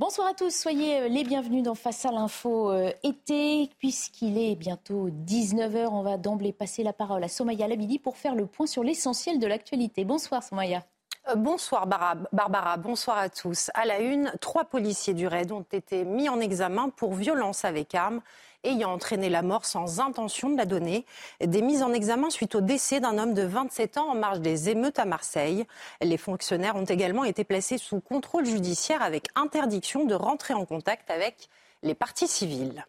Bonsoir à tous, soyez euh, les bienvenus dans Face à l'info euh, été. Puisqu'il est bientôt 19h, on va d'emblée passer la parole à Somaya Labidi pour faire le point sur l'essentiel de l'actualité. Bonsoir Somaya. Euh, bonsoir Barbara, bonsoir à tous. À la une, trois policiers du RAID ont été mis en examen pour violence avec arme ayant entraîné la mort sans intention de la donner. Des mises en examen suite au décès d'un homme de 27 ans en marge des émeutes à Marseille. Les fonctionnaires ont également été placés sous contrôle judiciaire avec interdiction de rentrer en contact avec les parties civiles.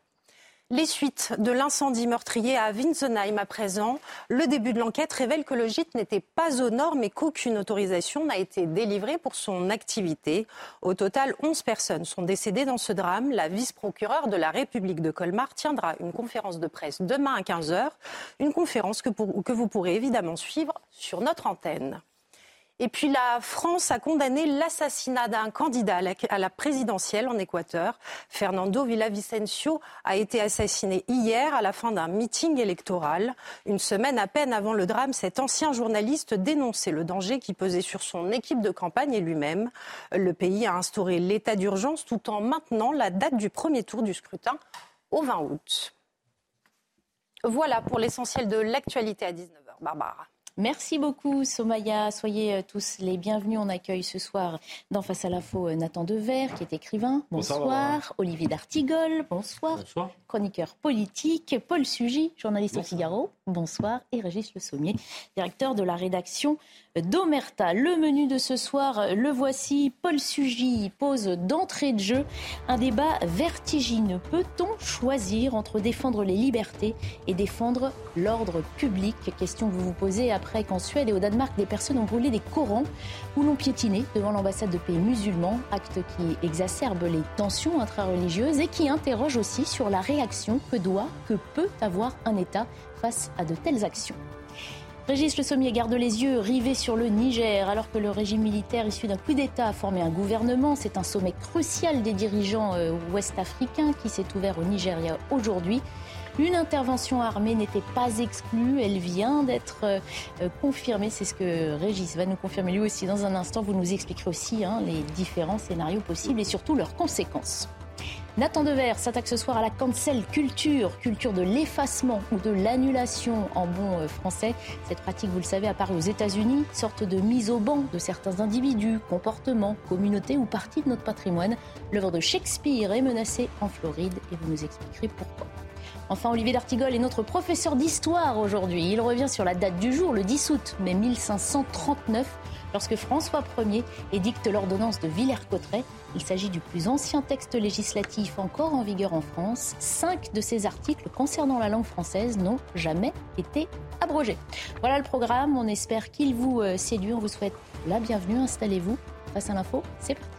Les suites de l'incendie meurtrier à Winsenheim à présent. Le début de l'enquête révèle que le gîte n'était pas aux normes et qu'aucune autorisation n'a été délivrée pour son activité. Au total, 11 personnes sont décédées dans ce drame. La vice-procureure de la République de Colmar tiendra une conférence de presse demain à 15h. Une conférence que, que vous pourrez évidemment suivre sur notre antenne. Et puis la France a condamné l'assassinat d'un candidat à la présidentielle en Équateur. Fernando Villavicencio a été assassiné hier à la fin d'un meeting électoral. Une semaine à peine avant le drame, cet ancien journaliste dénonçait le danger qui pesait sur son équipe de campagne et lui-même. Le pays a instauré l'état d'urgence tout en maintenant la date du premier tour du scrutin au 20 août. Voilà pour l'essentiel de l'actualité à 19h. Barbara. Merci beaucoup, Somaya. Soyez euh, tous les bienvenus. On accueille ce soir dans Face à l'info euh, Nathan Dever, qui est écrivain. Bonsoir. Olivier D'Artigol. Bonsoir. Bonsoir. Chroniqueur politique. Paul Sugy, journaliste au Figaro. Bonsoir. Et Régis Le Sommier, directeur de la rédaction d'Omerta. Le menu de ce soir, le voici. Paul Sugy pose d'entrée de jeu un débat vertigineux. Peut-on choisir entre défendre les libertés et défendre l'ordre public? Question que vous vous posez après qu'en Suède et au Danemark, des personnes ont brûlé des Corans ou l'ont piétiné devant l'ambassade de pays musulmans. Acte qui exacerbe les tensions intra-religieuses et qui interroge aussi sur la réaction que doit, que peut avoir un État face à de telles actions. Régis Le Sommier garde les yeux rivés sur le Niger alors que le régime militaire issu d'un coup d'État a formé un gouvernement. C'est un sommet crucial des dirigeants euh, ouest-africains qui s'est ouvert au Nigeria aujourd'hui. Une intervention armée n'était pas exclue, elle vient d'être euh, confirmée. C'est ce que Régis va nous confirmer lui aussi dans un instant. Vous nous expliquerez aussi hein, les différents scénarios possibles et surtout leurs conséquences. Nathan Dever s'attaque ce soir à la cancel culture, culture de l'effacement ou de l'annulation en bon euh, français. Cette pratique, vous le savez, apparaît aux États-Unis, sorte de mise au banc de certains individus, comportements, communautés ou parties de notre patrimoine. L'œuvre de Shakespeare est menacée en Floride et vous nous expliquerez pourquoi. Enfin, Olivier d'Artigol est notre professeur d'histoire aujourd'hui. Il revient sur la date du jour, le 10 août, mai 1539 lorsque François Ier édicte l'ordonnance de Villers-Cotterêts. Il s'agit du plus ancien texte législatif encore en vigueur en France. Cinq de ces articles concernant la langue française n'ont jamais été abrogés. Voilà le programme. On espère qu'il vous euh, séduit. On vous souhaite la bienvenue. Installez-vous. Face à l'info, c'est parti.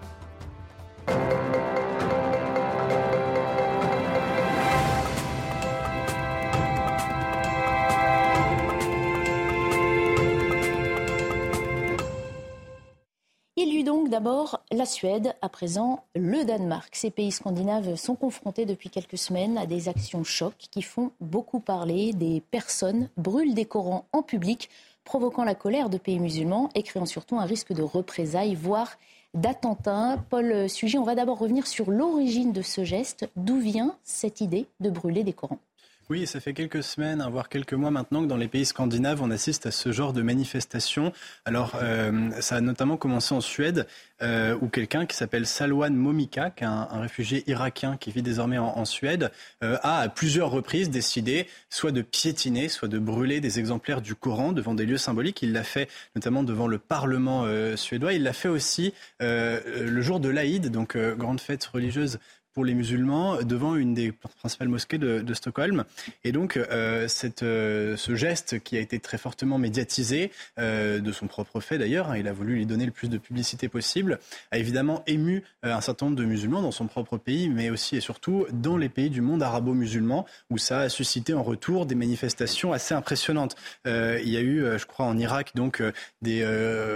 Il y eut donc d'abord la Suède, à présent le Danemark. Ces pays scandinaves sont confrontés depuis quelques semaines à des actions chocs qui font beaucoup parler. Des personnes brûlent des Corans en public, provoquant la colère de pays musulmans et créant surtout un risque de représailles, voire d'attentats. Paul Sujet, on va d'abord revenir sur l'origine de ce geste. D'où vient cette idée de brûler des Corans? Oui, ça fait quelques semaines, hein, voire quelques mois maintenant, que dans les pays scandinaves, on assiste à ce genre de manifestations. Alors, euh, ça a notamment commencé en Suède, euh, où quelqu'un qui s'appelle Salwan Momika, qui est un, réfugié irakien qui vit désormais en, Suède, euh, a à plusieurs reprises décidé soit de piétiner, soit de brûler des exemplaires du Coran devant des lieux symboliques. Il l'a fait notamment devant le Parlement suédois. Il l'a fait aussi le jour de l'Aïd, donc grande fête religieuse pour les musulmans devant une des principales mosquées de, Stockholm. Et donc, euh, euh, ce geste qui a été très fortement médiatisé, euh, de son propre fait d'ailleurs, hein, il a voulu lui donner le plus de publicité possible, a évidemment ému un certain nombre de musulmans dans son propre pays, mais aussi et surtout dans les pays du monde arabo-musulman, où ça a suscité en retour des manifestations assez impressionnantes. il y a eu, je crois, en Irak, donc des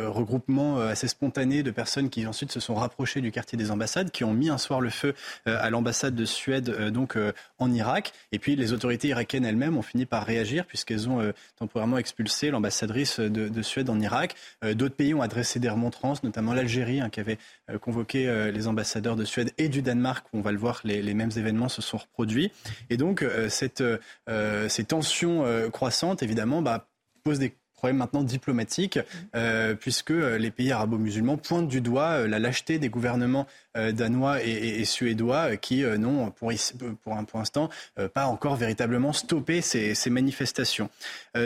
regroupements assez spontanés de personnes qui ensuite se sont rapprochées du quartier des ambassades, qui ont mis un soir le feu à l'ambassade de Suède donc en Irak. Et puis les autorités irakiennes elles-mêmes ont fini par réagir puisqu'elles ont temporairement expulsé l'ambassadrice de, Suède en Irak. D'autres pays ont adressé des remontrances, notamment l'Algérie hein, qui avait convoqué les ambassadeurs de Suède et du Danemark. On va le voir, les, mêmes événements se sont reproduits. Et donc ces tensions croissantes, évidemment, bah, posent des problème maintenant diplomatique, euh, puisque euh, les pays arabo-musulmans pointent du doigt euh, la lâcheté des gouvernements danois et, suédois qui n'ont pour, pour, pour l'instant pas encore véritablement stoppé ces, ces manifestations.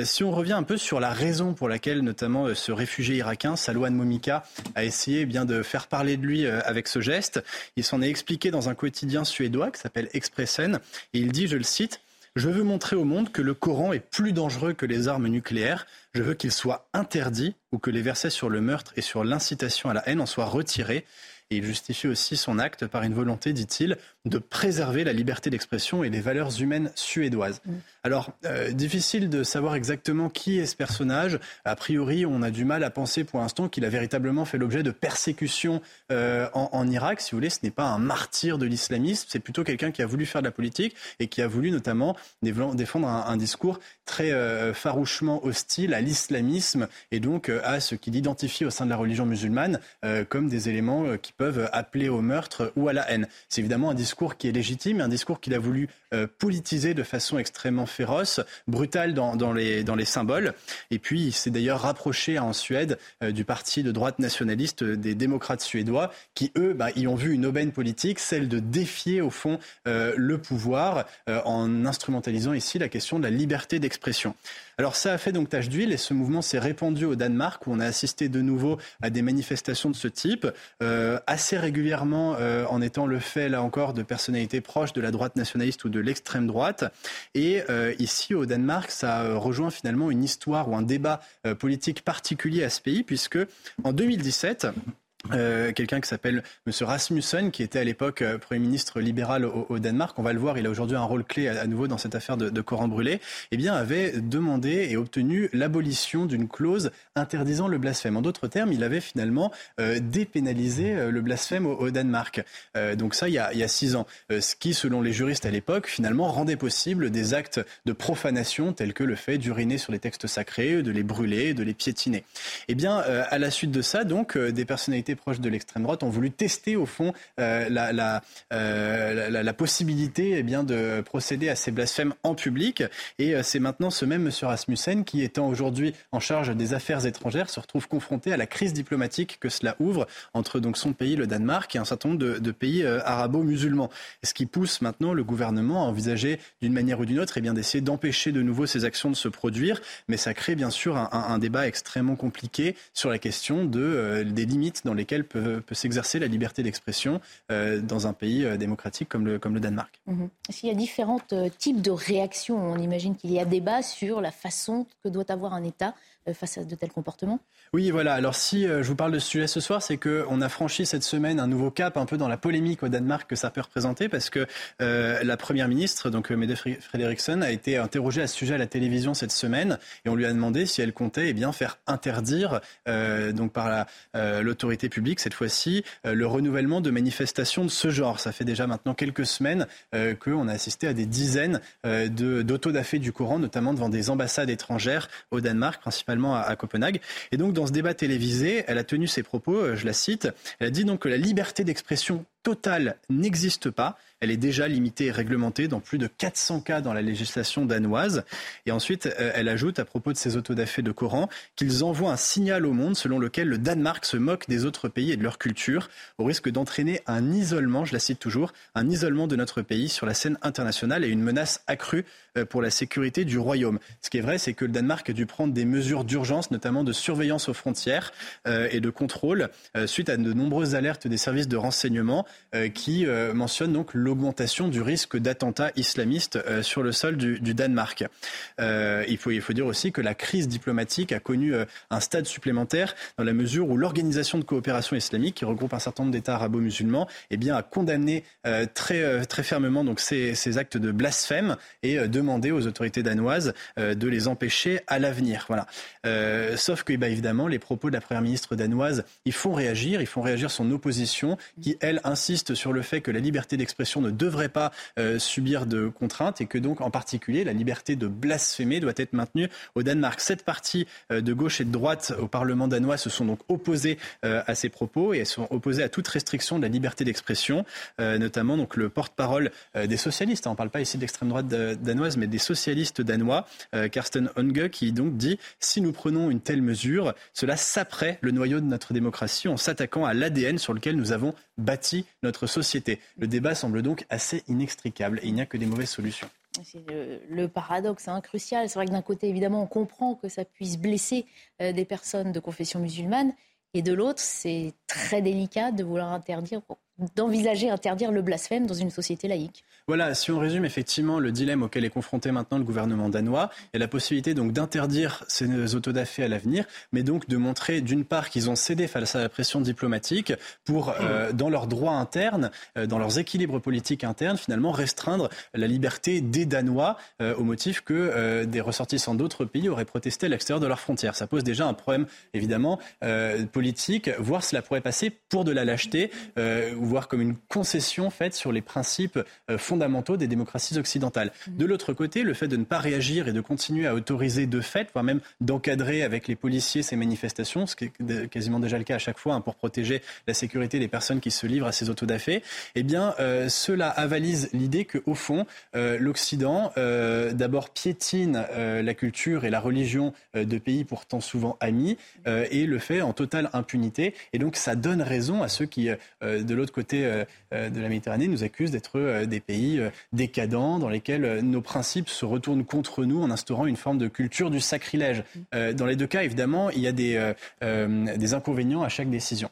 si on revient un peu sur la raison pour laquelle notamment ce réfugié irakien, Salwan Momika, a essayé eh bien de faire parler de lui avec ce geste, il s'en est expliqué dans un quotidien suédois qui s'appelle Expressen, et il dit, je le cite, je veux montrer au monde que le Coran est plus dangereux que les armes nucléaires. Je veux qu'il soit interdit ou que les versets sur le meurtre et sur l'incitation à la haine en soient retirés. Et il justifie aussi son acte par une volonté, dit-il, de préserver la liberté d'expression et les valeurs humaines suédoises. Mm. Alors, euh, difficile de savoir exactement qui est ce personnage. A priori, on a du mal à penser pour l'instant qu'il a véritablement fait l'objet de persécutions euh, en, Irak. Si vous voulez, ce n'est pas un martyr de l'islamisme, c'est plutôt quelqu'un qui a voulu faire de la politique et qui a voulu notamment défendre un, discours très euh, farouchement hostile à l'islamisme et donc à ce qu'il identifie au sein de la religion musulmane comme des éléments qui peuvent appeler au meurtre ou à la haine. C'est évidemment un discours discours qui est légitime, un discours qu'il a voulu euh, politiser de façon extrêmement féroce, brutale dans, les, symboles. Et puis, il s'est d'ailleurs rapproché en Suède euh, du parti de droite nationaliste euh, des démocrates suédois, qui, eux, bah, y ont vu une aubaine politique, celle de défier, au fond, le pouvoir en instrumentalisant ici la question de la liberté d'expression. Alors ça a fait donc tache d'huile et ce mouvement s'est répandu au Danemark où on a assisté de nouveau à des manifestations de ce type, euh, assez régulièrement euh, en étant le fait là encore de personnalités proches de la droite nationaliste ou de l'extrême droite. Et euh, ici au Danemark, ça rejoint finalement une histoire ou un débat politique particulier à ce pays puisque en 2017, euh, quelqu'un qui s'appelle M. Rasmussen, qui était à l'époque euh, Premier ministre libéral au, Danemark, on va le voir, il a aujourd'hui un rôle clé à, nouveau dans cette affaire de, Coran brûlé, eh bien, avait demandé et obtenu l'abolition d'une clause interdisant le blasphème. En d'autres termes, il avait finalement euh, dépénalisé le blasphème au, Danemark. donc ça, il y, a, il y, a, six ans. ce qui, selon les juristes à l'époque, finalement rendait possible des actes de profanation tels que le fait d'uriner sur les textes sacrés, de les brûler, de les piétiner. Eh bien, à la suite de ça, donc, des personnalités proches de l'extrême droite ont voulu tester au fond euh, euh, la, possibilité eh bien, de procéder à ces blasphèmes en public. Et euh, c'est maintenant ce même monsieur Rasmussen qui, étant aujourd'hui en charge des affaires étrangères, se retrouve confronté à la crise diplomatique que cela ouvre entre donc son pays, le Danemark, et un certain nombre de, pays arabo-musulmans. Ce qui pousse maintenant le gouvernement à envisager d'une manière ou d'une autre eh d'essayer d'empêcher de nouveau ces actions de se produire. Mais ça crée bien sûr un, débat extrêmement compliqué sur la question de, des limites dans les lesquelles peut, s'exercer la liberté d'expression euh, dans un pays euh, démocratique comme le, comme le Danemark. S'il y a différents euh, types de réactions, on imagine qu'il y a débat sur la façon que doit avoir un État face à de tels comportements Oui, voilà. Alors si je vous parle de ce sujet ce soir, c'est qu'on a franchi cette semaine un nouveau cap un peu dans la polémique au Danemark que ça peut représenter parce que la Première ministre, donc Mette Frederiksen, a été interrogée à ce sujet à la télévision cette semaine et on lui a demandé si elle comptait eh bien, faire interdire donc par l'autorité public cette fois-ci euh, le renouvellement de manifestations de ce genre. Ça fait déjà maintenant quelques semaines euh, qu'on a assisté à des dizaines euh, d'autodafés du Coran, notamment devant des ambassades étrangères au Danemark, principalement à, Copenhague. Et donc dans ce débat télévisé, elle a tenu ses propos, je la cite, elle a dit donc que la liberté d'expression totale n'existe pas. Elle est déjà limitée et réglementée dans plus de 400 cas dans la législation danoise. Et ensuite, euh, elle ajoute à propos de ces autodafés de Coran qu'ils envoient un signal au monde selon lequel le Danemark se moque des autres pays et de leur culture, au risque d'entraîner un isolement, je la cite toujours, un isolement de notre pays sur la scène internationale et une menace accrue euh, pour la sécurité du royaume. Ce qui est vrai, c'est que le Danemark a dû prendre des mesures d'urgence, notamment de surveillance aux frontières euh, et de contrôle, suite à de nombreuses alertes des services de renseignement euh, qui euh, mentionne donc l'augmentation du risque d'attentats islamistes euh, sur le sol du, Danemark. il, faut, il faut dire aussi que la crise diplomatique a connu un stade supplémentaire dans la mesure où l'organisation de coopération islamique, qui regroupe un certain nombre d'États arabo-musulmans, eh bien, a condamné très, très fermement donc, ces, ces, actes de blasphème et demandé aux autorités danoises de les empêcher à l'avenir. Voilà. sauf que, bah, évidemment, les propos de la première ministre danoise, ils font réagir, ils font réagir son opposition, qui, elle, insiste sur le fait que la liberté d'expression ne devrait pas subir de contraintes et que donc en particulier la liberté de blasphémer doit être maintenue au Danemark. Cette partie de gauche et de droite au Parlement danois se sont donc opposées à ces propos et elles sont opposées à toute restriction de la liberté d'expression, notamment donc le porte-parole des socialistes. On ne parle pas ici de l'extrême droite danoise, mais des socialistes danois, Karsten Onge, qui donc dit si nous prenons une telle mesure, cela saperait le noyau de notre démocratie en s'attaquant à l'ADN sur lequel nous avons bâti notre société. Le débat semble donc assez inextricable et il n'y a que des mauvaises solutions. C'est le, paradoxe hein, crucial. C'est vrai que d'un côté, évidemment, on comprend que ça puisse blesser euh, des personnes de confession musulmane. Et de l'autre, c'est très délicat de vouloir interdire, d'envisager interdire le blasphème dans une société laïque. Voilà, si on résume effectivement le dilemme auquel est confronté maintenant le gouvernement danois, il y a la possibilité donc d'interdire ces autodafés à l'avenir, mais donc de montrer d'une part qu'ils ont cédé face à la pression diplomatique pour, euh, dans leurs droits internes, euh, dans leurs équilibres politiques internes, finalement restreindre la liberté des Danois euh, au motif que des ressortissants d'autres pays auraient protesté à l'extérieur de leurs frontières. Ça pose déjà un problème évidemment politique, voire cela pourrait passer pour de la lâcheté, voire comme une concession faite sur les principes fondamentaux fondamentaux des démocraties occidentales. Mm. De l'autre côté, le fait de ne pas réagir et de continuer à autoriser de fait, voire même d'encadrer avec les policiers ces manifestations, ce qui est quasiment déjà le cas à chaque fois hein, pour protéger la sécurité des personnes qui se livrent à ces autodafés, eh bien, euh, cela avalise l'idée que, au fond, euh, l'Occident euh, d'abord piétine la culture et la religion de pays pourtant souvent amis et le fait en totale impunité. Et donc, ça donne raison à ceux qui, de l'autre côté de la Méditerranée, nous accusent d'être des pays euh, décadents dans lesquels euh, nos principes se retournent contre nous en instaurant une forme de culture du sacrilège. Euh, dans les deux cas, évidemment, il y a des, des inconvénients à chaque décision.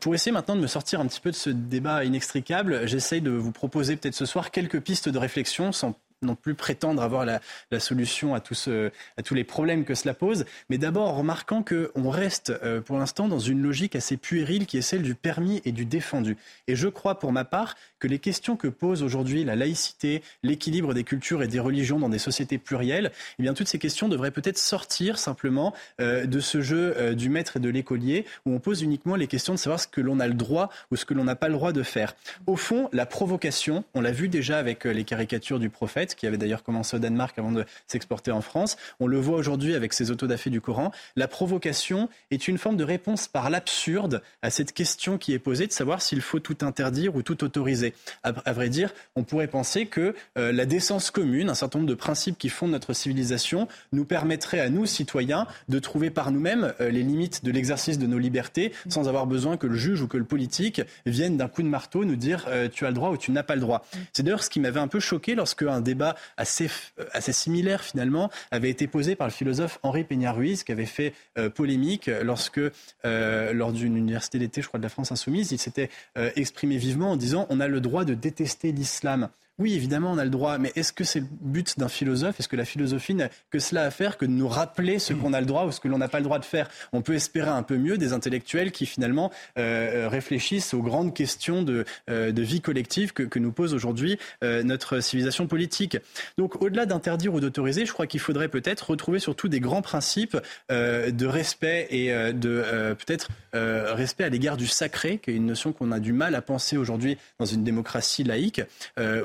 pour essayer maintenant de me sortir un petit peu de ce débat inextricable, j'essaye de vous proposer peut-être ce soir quelques pistes de réflexion sans non plus prétendre avoir la, solution à, tous, à tous les problèmes que cela pose, mais d'abord en remarquant qu'on reste pour l'instant dans une logique assez puérile qui est celle du permis et du défendu. Et je crois pour ma part que les questions que pose aujourd'hui la laïcité, l'équilibre des cultures et des religions dans des sociétés plurielles, eh bien toutes ces questions devraient peut-être sortir simplement euh, de ce jeu euh, du maître et de l'écolier où on pose uniquement les questions de savoir ce que l'on a le droit ou ce que l'on n'a pas le droit de faire. Au fond, la provocation, on l'a vu déjà avec euh, les caricatures du prophète qui avait d'ailleurs commencé au Danemark avant de s'exporter en France, on le voit aujourd'hui avec ces autodafés du Coran, la provocation est une forme de réponse par l'absurde à cette question qui est posée de savoir s'il faut tout interdire ou tout autoriser. À, vrai dire, on pourrait penser que euh, la décence commune, un certain nombre de principes qui fondent notre civilisation, nous permettraient à nous, citoyens, de trouver par nous-mêmes euh, les limites de l'exercice de nos libertés sans avoir besoin que le juge ou que le politique vienne d'un coup de marteau nous dire euh, tu as le droit ou tu n'as pas le droit. C'est d'ailleurs ce qui m'avait un peu choqué lorsque un débat assez, assez similaire finalement avait été posé par le philosophe Henri Peña-Ruiz qui avait fait polémique lorsque lors d'une université d'été, je crois de la France insoumise, il s'était exprimé vivement en disant on a le droit de détester l'islam. Oui, évidemment, on a le droit, mais est-ce que c'est le but d'un philosophe? Est-ce que la philosophie n'a que cela à faire que de nous rappeler ce qu'on a le droit ou ce que l'on n'a pas le droit de faire? On peut espérer un peu mieux des intellectuels qui finalement euh, réfléchissent aux grandes questions de, euh, vie collective que, nous pose aujourd'hui euh, notre civilisation politique. Donc, au-delà d'interdire ou d'autoriser, je crois qu'il faudrait peut-être retrouver surtout des grands principes de respect et de peut-être respect à l'égard du sacré, qui est une notion qu'on a du mal à penser aujourd'hui dans une démocratie laïque.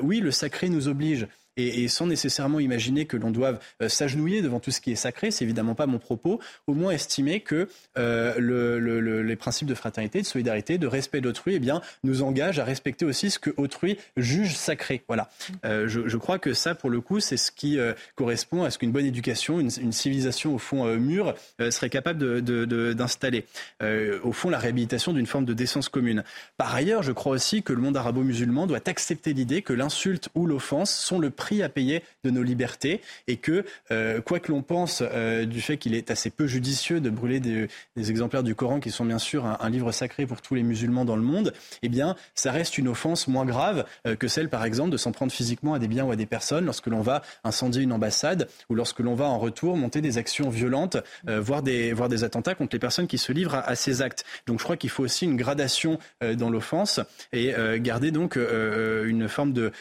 oui, le sacré nous oblige et, sans nécessairement imaginer que l'on doive euh, s'agenouiller devant tout ce qui est sacré, c'est évidemment pas mon propos, au moins estimer que euh, les principes de fraternité, de solidarité, de respect d'autrui, eh bien, nous engagent à respecter aussi ce que autrui juge sacré. Voilà. Euh, je, crois que ça, pour le coup, c'est ce qui correspond à ce qu'une bonne éducation, une, civilisation au fond mûre serait capable d'installer. au fond, la réhabilitation d'une forme de décence commune. Par ailleurs, je crois aussi que le monde arabo-musulman doit accepter l'idée que l'insulte ou l'offense sont le prix à payer de nos libertés et que, euh, quoi que l'on pense euh, du fait qu'il est assez peu judicieux de brûler des, exemplaires du Coran qui sont bien sûr un, livre sacré pour tous les musulmans dans le monde, eh bien, ça reste une offense moins grave euh, que celle, par exemple, de s'en prendre physiquement à des biens ou à des personnes lorsque l'on va incendier une ambassade ou lorsque l'on va en retour monter des actions violentes, voire, des, voire attentats contre les personnes qui se livrent à, ces actes. Donc je crois qu'il faut aussi une gradation dans l'offense et garder donc une forme de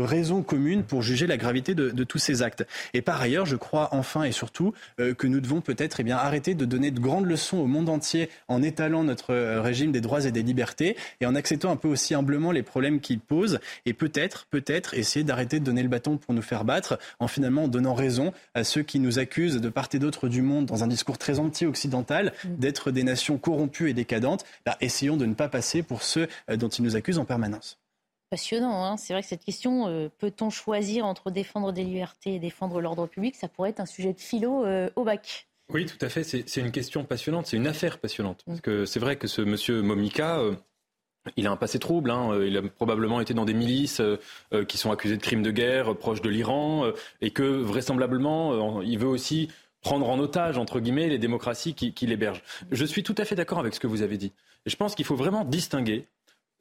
raison commune pour juger juger la gravité de, tous ces actes. Et par ailleurs, je crois enfin et surtout que nous devons peut-être eh bien arrêter de donner de grandes leçons au monde entier en étalant notre régime des droits et des libertés et en acceptant un peu aussi humblement les problèmes qu'il pose et peut-être, peut-être essayer d'arrêter de donner le bâton pour nous faire battre en finalement donnant raison à ceux qui nous accusent de part et d'autre du monde dans un discours très anti-occidental mm. d'être des nations corrompues et décadentes. Bah, essayons de ne pas passer pour ceux euh, dont ils nous accusent en permanence. Passionnant, hein c'est vrai que cette question, euh, peut-on choisir entre défendre des libertés et défendre l'ordre public, ça pourrait être un sujet de philo euh, au bac. Oui, tout à fait. C'est une question passionnante, c'est une affaire passionnante. Parce que c'est vrai que ce monsieur Momika, il a un passé trouble. Hein. Euh, il a probablement été dans des milices euh, euh, qui sont accusées de crimes de guerre proches de l'Iran et que vraisemblablement, il veut aussi prendre en otage, entre guillemets, les démocraties qui, qui l'hébergent. Je suis tout à fait d'accord avec ce que vous avez dit. je pense qu'il faut vraiment distinguer,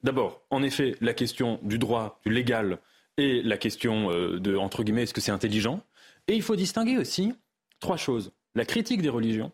d'abord, en effet, la question du droit, du légal, et la question de, entre guillemets, est-ce que c'est intelligent? Et il faut distinguer aussi trois choses. La critique des religions,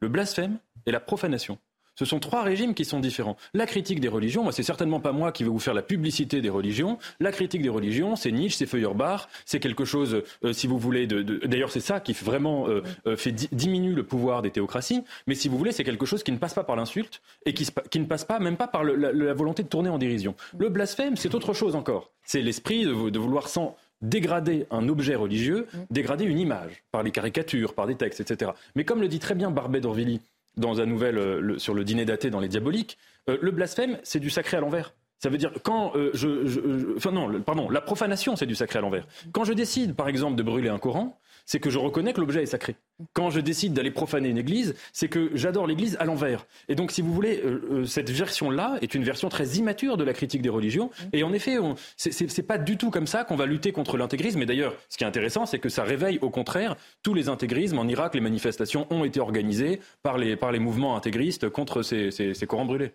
le blasphème et la profanation. Ce sont trois régimes qui sont différents. La critique des religions, moi, c'est certainement pas moi qui vais vous faire la publicité des religions. La critique des religions, c'est Nietzsche, c'est Feuerbach, c'est quelque chose, euh, si vous voulez, de, d'ailleurs, c'est ça qui vraiment euh, euh, fait diminuer le pouvoir des théocraties. Mais si vous voulez, c'est quelque chose qui ne passe pas par l'insulte et qui, qui, ne passe pas, même pas par la, volonté de tourner en dérision. Le blasphème, c'est autre chose encore. C'est l'esprit de, de vouloir sans dégrader un objet religieux, dégrader une image, par les caricatures, par des textes, etc. Mais comme le dit très bien Barbet d'Orvilly, dans un nouvel euh, sur le dîner daté dans les Diaboliques, euh, le blasphème, c'est du sacré à l'envers. Ça veut dire quand euh, je, enfin non, pardon, la profanation, c'est du sacré à l'envers. Quand je décide, par exemple, de brûler un Coran, c'est que je reconnais que l'objet est sacré. Quand je décide d'aller profaner une église, c'est que j'adore l'église à l'envers. Et donc, si vous voulez, cette version-là est une version très immature de la critique des religions. Et en effet, c'est pas du tout comme ça qu'on va lutter contre l'intégrisme. Et d'ailleurs, ce qui est intéressant, c'est que ça réveille au contraire tous les intégrismes. En Irak, les manifestations ont été organisées par les, par les mouvements intégristes contre ces, ces, ces Corans brûlés.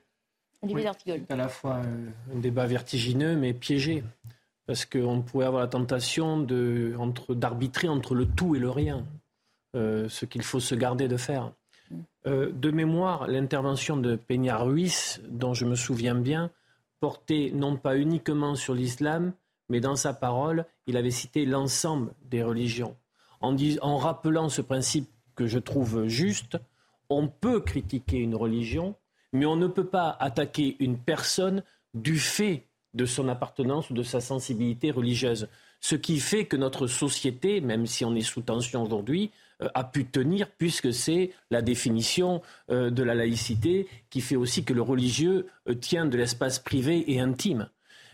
C'est à la fois un débat vertigineux mais piégé. Parce qu'on pourrait avoir la tentation d'arbitrer entre, le tout et le rien, euh, ce qu'il faut se garder de faire. Euh, de mémoire, l'intervention de Peña Ruiz, dont je me souviens bien, portait non pas uniquement sur l'islam, mais dans sa parole, il avait cité l'ensemble des religions. En rappelant ce principe que je trouve juste, on peut critiquer une religion, mais on ne peut pas attaquer une personne du fait de son appartenance ou de sa sensibilité religieuse. Ce qui fait que notre société, même si on est sous tension aujourd'hui, euh, a pu tenir puisque c'est la définition euh, de la laïcité qui fait aussi que le religieux euh, tient de l'espace privé et intime.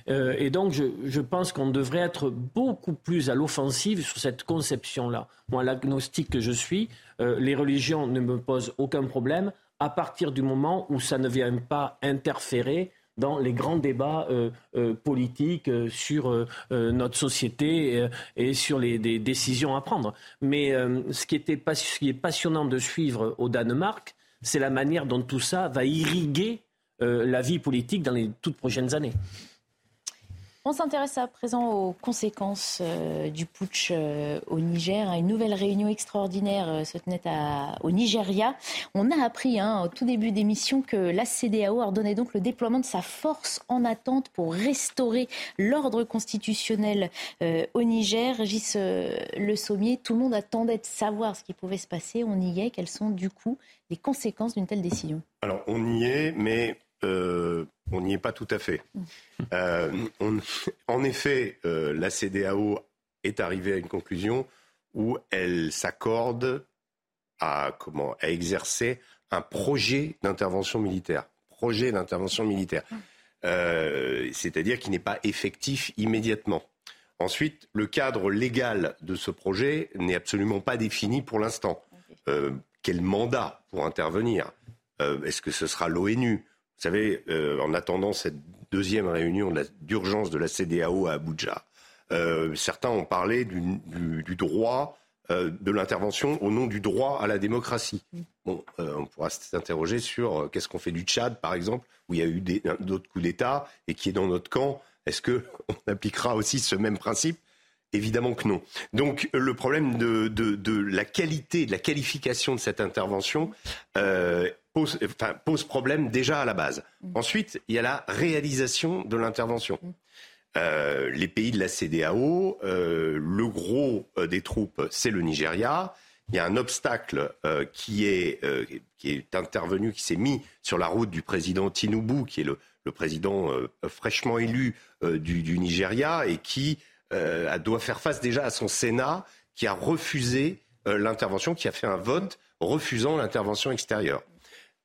et donc, je, pense qu'on devrait être beaucoup plus à l'offensive sur cette conception-là. Moi, l'agnostique que je suis, les religions ne me posent aucun problème à partir du moment où ça ne vient pas interférer dans les grands débats euh, euh, politiques euh, sur notre société et sur les, décisions à prendre. Mais ce, qui était, ce qui est passionnant de suivre au Danemark, c'est la manière dont tout ça va irriguer la vie politique dans les toutes prochaines années. On s'intéresse à présent aux conséquences euh, du putsch euh, au Niger. Une nouvelle réunion extraordinaire euh, se tenait au Nigeria. On a appris hein, au tout début d'émission que la CDAO ordonnait donc le déploiement de sa force en attente pour restaurer l'ordre constitutionnel au Niger. Régis Le Sommier, tout le monde attendait de savoir ce qui pouvait se passer. On y est. Quelles sont du coup les conséquences d'une telle décision? Alors on y est, mais euh, on n'y est pas tout à fait. Euh, en effet, euh, la CDAO est arrivée à une conclusion où elle s'accorde à, comment, à exercer un projet d'intervention militaire. Projet d'intervention militaire. C'est-à-dire qu'il n'est pas effectif immédiatement. Ensuite, le cadre légal de ce projet n'est absolument pas défini pour l'instant. quel mandat pour intervenir? Est-ce que ce sera l'ONU? Vous savez, euh, en attendant cette deuxième réunion d'urgence de, la CDAO à Abuja, euh, certains ont parlé du, droit euh, de l'intervention au nom du droit à la démocratie. Bon, on pourra s'interroger sur qu'est-ce qu'on fait du Tchad, par exemple, où il y a eu d'autres coups d'État et qui est dans notre camp. Est-ce qu'on appliquera aussi ce même principe? Évidemment que non. Donc le problème de, de, la qualité, de la qualification de cette intervention pose, pose problème déjà à la base. Mm. Ensuite, il y a la réalisation de l'intervention. Mm. les pays de la CDAO, le gros des troupes, c'est le Nigeria. Il y a un obstacle qui, est, qui est intervenu, qui s'est mis sur la route du président Tinubu, qui est le, le président fraîchement élu du, du, Nigeria, et qui doit faire face déjà à son Sénat, qui a refusé l'intervention, qui a fait un vote refusant l'intervention extérieure.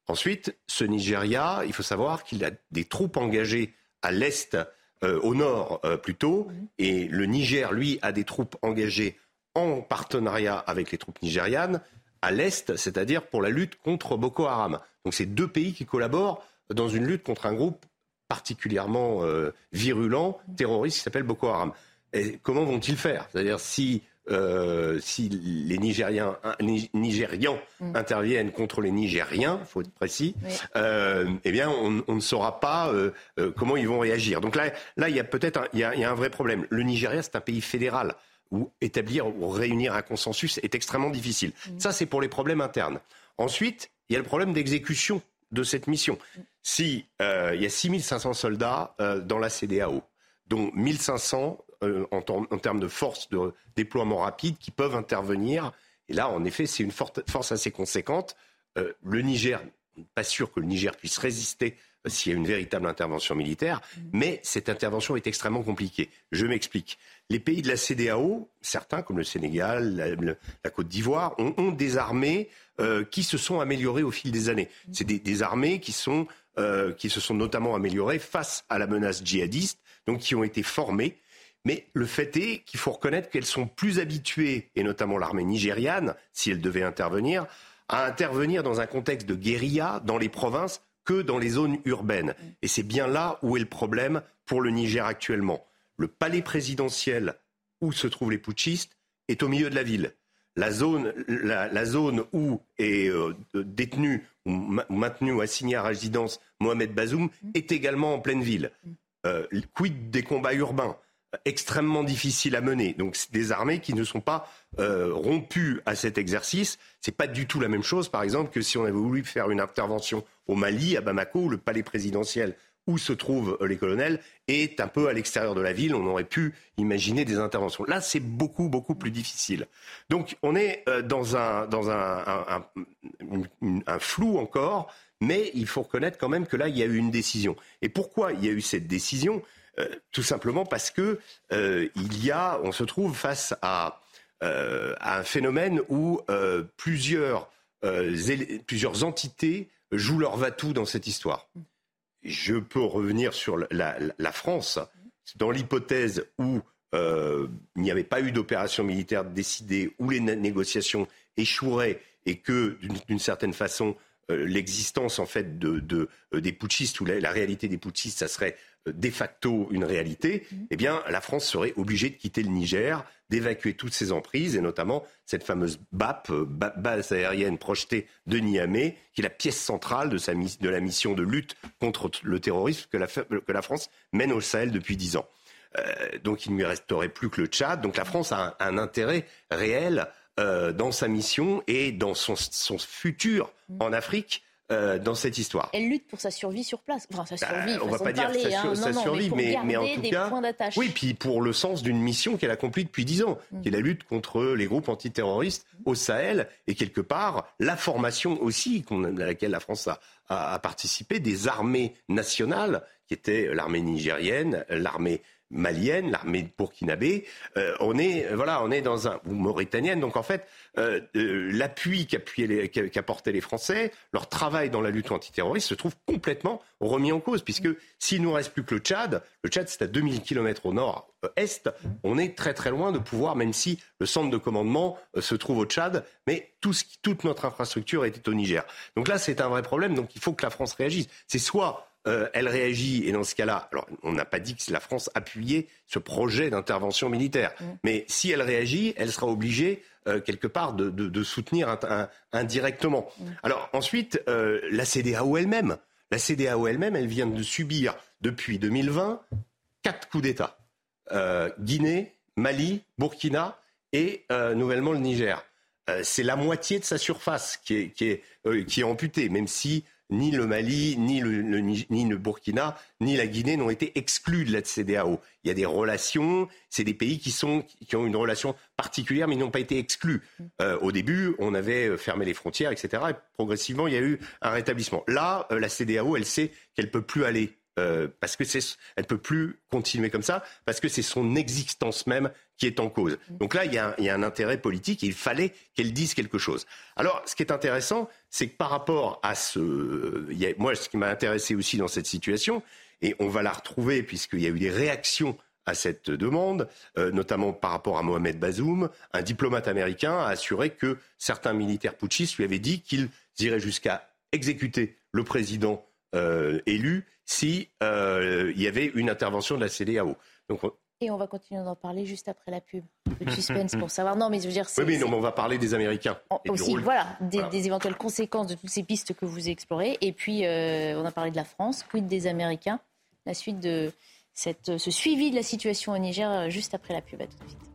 Ensuite, ce Nigeria, il faut savoir qu'il a des troupes engagées à l'est, euh, au nord euh, plutôt, et le Niger, lui, a des troupes engagées en partenariat avec les troupes nigérianes à l'est, c'est-à-dire pour la lutte contre Boko Haram. Donc c'est deux pays qui collaborent dans une lutte contre un groupe particulièrement euh, virulent, terroriste, qui s'appelle Boko Haram. Et comment vont-ils faire? C'est-à-dire si euh, si les Nigériens, Nigérians mm. interviennent contre les Nigériens, il faut être précis, euh, eh bien, on, ne saura pas euh, comment ils vont réagir. Donc là, là il y a peut-être un, il y a, un vrai problème. Le Nigeria, c'est un pays fédéral où établir ou réunir un consensus est extrêmement difficile. Mm. Ça, c'est pour les problèmes internes. Ensuite, il y a le problème d'exécution de cette mission. Mm. Si il y a 6500 soldats dans la CDAO, dont 1500 euh, en, termes de force de déploiement rapide qui peuvent intervenir. Et là, en effet, c'est une force assez conséquente. Euh, le Niger, pas sûr que le Niger puisse résister euh, s'il y a une véritable intervention militaire, mm. mais cette intervention est extrêmement compliquée. Je m'explique. Les pays de la CDAO, certains comme le Sénégal, la, Côte d'Ivoire, ont, des armées qui se sont améliorées au fil des années. Mm. C'est des, armées qui, sont, qui se sont notamment améliorées face à la menace djihadiste, donc qui ont été formées mais le fait est qu'il faut reconnaître qu'elles sont plus habituées, et notamment l'armée nigériane, si elle devait intervenir, à intervenir dans un contexte de guérilla dans les provinces que dans les zones urbaines. Et c'est bien là où est le problème pour le Niger actuellement. Le palais présidentiel où se trouvent les putschistes est au milieu de la ville. La zone, la, zone où est euh, détenu ou maintenu ou assigné à résidence Mohamed Bazoum est également en pleine ville. Euh, quid des combats urbains? Extrêmement difficile à mener. Donc des armées qui ne sont pas euh, rompues à cet exercice. C'est pas du tout la même chose, par exemple, que si on avait voulu faire une intervention au Mali, à Bamako, où le palais présidentiel où se trouvent euh, les colonels est un peu à l'extérieur de la ville. On aurait pu imaginer des interventions. Là, c'est beaucoup, beaucoup plus difficile. Donc, on est euh, dans un, dans un, un, un, flou encore, mais il faut reconnaître quand même que là, il y a eu une décision. Et pourquoi il y a eu cette décision? Euh, tout simplement parce que euh, il y a, on se trouve face à, euh, un phénomène où plusieurs, plusieurs entités jouent leur va-tout dans cette histoire. Je peux revenir sur la, la France. Dans l'hypothèse où il n'y avait pas eu d'opération militaire décidée, où les négociations échoueraient et que, d'une certaine façon, l'existence en fait de, de, des putschistes ou la, réalité des putschistes, ça serait de facto une réalité, mhm. eh bien, la France serait obligée de quitter le Niger, d'évacuer toutes ses emprises, et notamment cette fameuse BAP, euh, base aérienne projetée de Niamey, qui est la pièce centrale de, sa, de la mission de lutte contre le terrorisme que la, que la France mène au Sahel depuis dix ans. Euh, donc il ne lui resterait plus que le Tchad. Donc la France a un, intérêt réel euh, dans sa mission et dans son, son futur mhm. en Afrique euh, dans cette histoire. Elle lutte pour sa survie sur place. Enfin, sa bah, survie, on va pas dire sa, hein. survie, mais, mais, en tout cas, oui, puis pour le sens d'une mission qu'elle accomplit depuis dix ans, mm. qui est la lutte contre les groupes antiterroristes au Sahel et quelque part la formation aussi à laquelle la France a, a, a participé des armées nationales qui étaient l'armée nigérienne, l'armée malienne, l'armée burkinabé. Euh, on est voilà, on est dans un ou mauritanienne. Donc en fait, euh, euh, l'appui qu'apportaient les Français, leur travail dans la lutte antiterroriste se trouve complètement remis en cause, puisque s'il nous reste plus que le Tchad, le Tchad c'est à 2000 km au nord-est, on est très très loin de pouvoir, même si le centre de commandement se trouve au Tchad, mais tout ce, toute notre infrastructure était au Niger. Donc là, c'est un vrai problème. Donc il faut que la France réagisse. C'est soit euh, elle réagit, et dans ce cas-là, alors on n'a pas dit que la France appuyait ce projet d'intervention militaire, mm. mais si elle réagit, elle sera obligée euh, quelque part de, soutenir indirectement. Mm. Alors ensuite, euh, la CDAO elle-même, la CDAO elle-même, elle vient de subir depuis 2020 quatre coups d'État Guinée, Mali, Burkina et nouvellement le Niger. c'est la moitié de sa surface qui est, qui est, qui est amputée, même si ni le Mali, ni le, Burkina, ni la Guinée n'ont été exclus de la CDAO. Il y a des relations, c'est des pays qui, sont, qui ont une relation particulière, mais ils n'ont pas été exclus. Euh, au début, on avait fermé les frontières, etc. Et progressivement, il y a eu un rétablissement. Là, euh, la CDAO, elle sait qu'elle peut plus aller euh, parce que c'est, elle peut plus continuer comme ça, parce que c'est son existence même qui est en cause. Donc là, il y a un, il y a un intérêt politique. Et il fallait qu'elle dise quelque chose. Alors, ce qui est intéressant, c'est que par rapport à ce, il y a, moi, ce qui m'a intéressé aussi dans cette situation, et on va la retrouver puisqu'il y a eu des réactions à cette demande, euh, notamment par rapport à Mohamed Bazoum, un diplomate américain a assuré que certains militaires putschistes lui avaient dit qu'ils iraient jusqu'à exécuter le président euh, élu s'il euh, y avait une intervention de la CDAO. Donc, et on va continuer d'en parler juste après la pub. Le suspense pour savoir. Non, mais je veux dire. Oui, mais non, mais on va parler des Américains. aussi, voilà des, éventuelles conséquences de toutes ces pistes que vous explorez. Et puis, euh, on a parlé de la France. Quid des Américains? La suite de cette, ce suivi de la situation au Niger juste après la pub. À tout de suite.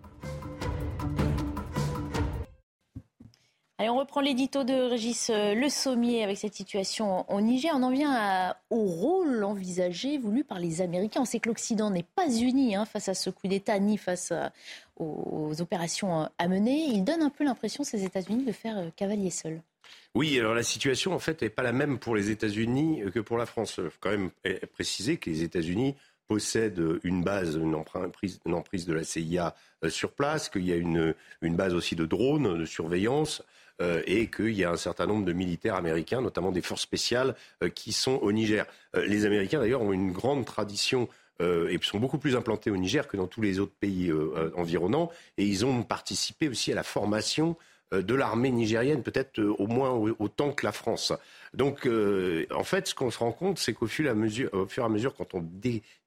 Allez, on reprend l'édito de Régis euh, Le Sommier avec cette situation au Niger. On en vient au rôle envisagé, voulu par les Américains. On sait que l'Occident n'est pas uni hein, face à ce coup d'État, ni face aux opérations euh, à mener. Il donne un peu l'impression, ces États-Unis, de faire euh, cavalier seul. Oui, alors la situation, en fait, n'est pas la même pour les États-Unis que pour la France. Il faut quand même préciser que les États-Unis possèdent une base, une emprise, de la CIA sur place, qu'il y a une base aussi de drones, de surveillance. Euh, et qu'il y a un certain nombre de militaires américains, notamment des forces spéciales, euh, qui sont au Niger. Euh, les Américains, d'ailleurs, ont une grande tradition et sont beaucoup plus implantés au Niger que dans tous les autres pays environnants. Et ils ont participé aussi à la formation de l'armée nigérienne, peut-être au moins autant que la France. Donc, euh, en fait, ce qu'on se rend compte, c'est qu'au fur, et à mesure, quand on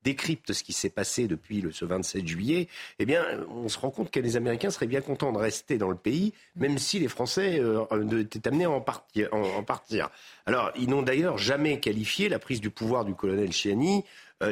décrypte ce qui s'est passé depuis le, ce 27 juillet, eh bien, on se rend compte que les Américains seraient bien contents de rester dans le pays, même si les Français étaient amenés à en partir. Alors, ils n'ont d'ailleurs jamais qualifié la prise du pouvoir du colonel Tiani,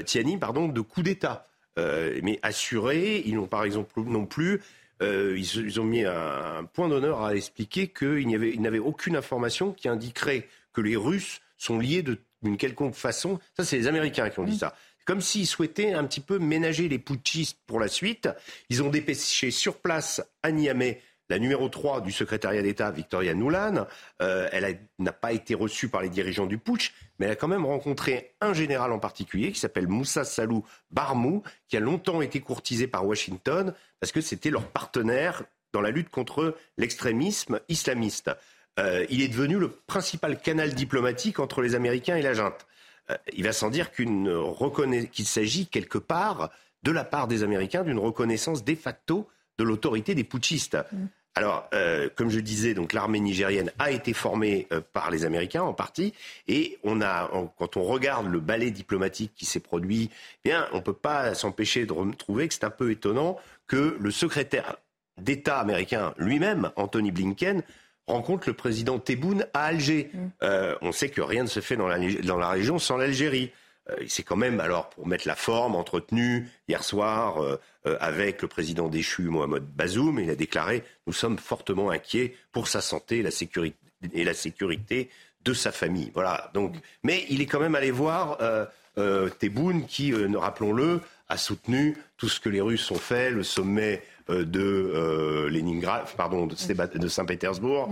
Tiani pardon, de coup d'État. mais assuré, ils n'ont par exemple non plus euh, ils, ont mis un, point d'honneur à expliquer qu'ils n'avaient aucune information qui indiquerait que les Russes sont liés d'une quelconque façon. Ça, c'est les Américains qui ont dit ça. Comme s'ils souhaitaient un petit peu ménager les putschistes pour la suite. Ils ont dépêché sur place à Niamey la numéro 3 du secrétariat d'État, Victoria Nuland, euh, elle n'a pas été reçue par les dirigeants du putsch, mais elle a quand même rencontré un général en particulier qui s'appelle Moussa Salou Barmou, qui a longtemps été courtisé par Washington parce que c'était leur partenaire dans la lutte contre l'extrémisme islamiste. Euh, il est devenu le principal canal diplomatique entre les Américains et la junte. Euh, il va sans dire qu'il s'agit quelque part, de la part des Américains, d'une reconnaissance de facto de l'autorité des putschistes. Mm. Alors, euh, comme je disais, donc l'armée nigérienne a été formée euh, par les Américains en partie, et on a, quand on regarde le ballet diplomatique qui s'est produit, eh bien, on peut pas s'empêcher de trouver que c'est un peu étonnant que le secrétaire d'État américain lui-même, Anthony Blinken, rencontre le président Tebboune à Alger. Mm. Euh, on sait que rien ne se fait dans la, dans la région sans l'Algérie. Euh, il s'est quand même, alors pour mettre la forme, entretenu hier soir euh, avec le président déchu Mohamed Bazoum. Il a déclaré Nous sommes fortement inquiets pour sa santé et la sécurité, et la sécurité de sa famille. Voilà. Donc, mais il est quand même allé voir Tebboune qui, rappelons-le, a soutenu tout ce que les Russes ont fait, le sommet de Leningrad, pardon, de, Saint-Pétersbourg.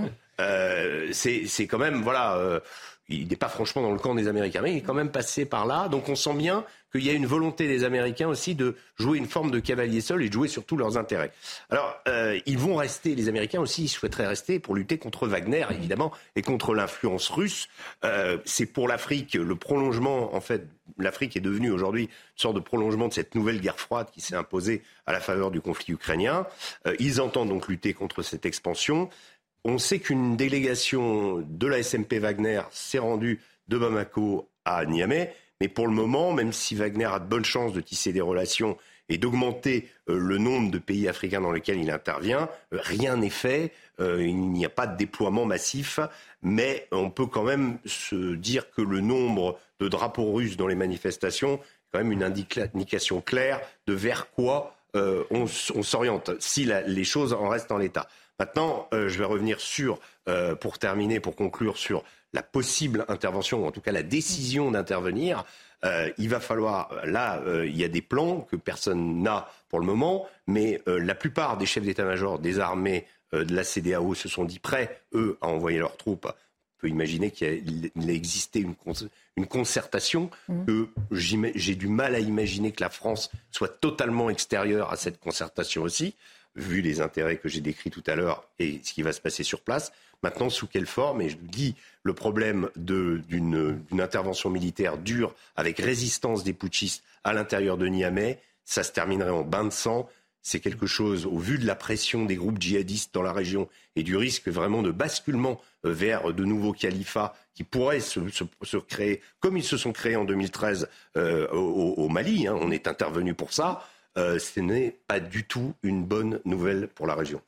c'est quand même, voilà il n'est pas franchement dans le camp des Américains, mais il est quand même passé par là. Donc on sent bien qu'il y a une volonté des Américains aussi de jouer une forme de cavalier seul et de jouer surtout leurs intérêts. Alors euh, ils vont rester, les Américains aussi, ils souhaiteraient rester pour lutter contre Wagner évidemment et contre l'influence russe. Euh, c'est pour l'Afrique le prolongement, en fait, l'Afrique est devenue aujourd'hui une sorte de prolongement de cette nouvelle guerre froide qui s'est imposée à la faveur du conflit ukrainien. Euh, ils entendent donc lutter contre cette expansion. On sait qu'une délégation de la SMP Wagner s'est rendue de Bamako à Niamey, mais pour le moment, même si Wagner a de bonnes chances de tisser des relations et d'augmenter euh, le nombre de pays africains dans lesquels il intervient, euh, rien n'est fait, euh, il n'y a pas de déploiement massif, mais on peut quand même se dire que le nombre de drapeaux russes dans les manifestations est quand même une indication claire de vers quoi on, s'oriente, si les choses en restent en l'état. Maintenant, euh, je vais revenir sur, euh, pour terminer, pour conclure sur la possible intervention, ou en tout cas la décision d'intervenir, euh, il va falloir, là, il y a des plans que personne n'a pour le moment, mais la plupart des chefs d'état-major des armées de la CDAO se sont dit prêts, eux, à envoyer leurs troupes. On peut imaginer qu'il a, existé une, une concertation, mmh. que j'ai du mal à imaginer que la France soit totalement extérieure à cette concertation aussi, vu les intérêts que j'ai décrits tout à l'heure et ce qui va se passer sur place. Maintenant, sous quelle forme Et je dis, le problème d'une intervention militaire dure avec résistance des putschistes à l'intérieur de Niamey, ça se terminerait en bain de sang. C'est quelque chose, au vu de la pression des groupes djihadistes dans la région et du risque vraiment de basculement vers de nouveaux califats qui pourraient se, créer, comme ils se sont créés en 2013 euh, au, Mali. Hein, on est intervenu pour ça. Euh, ce n'est pas du tout une bonne nouvelle pour la région.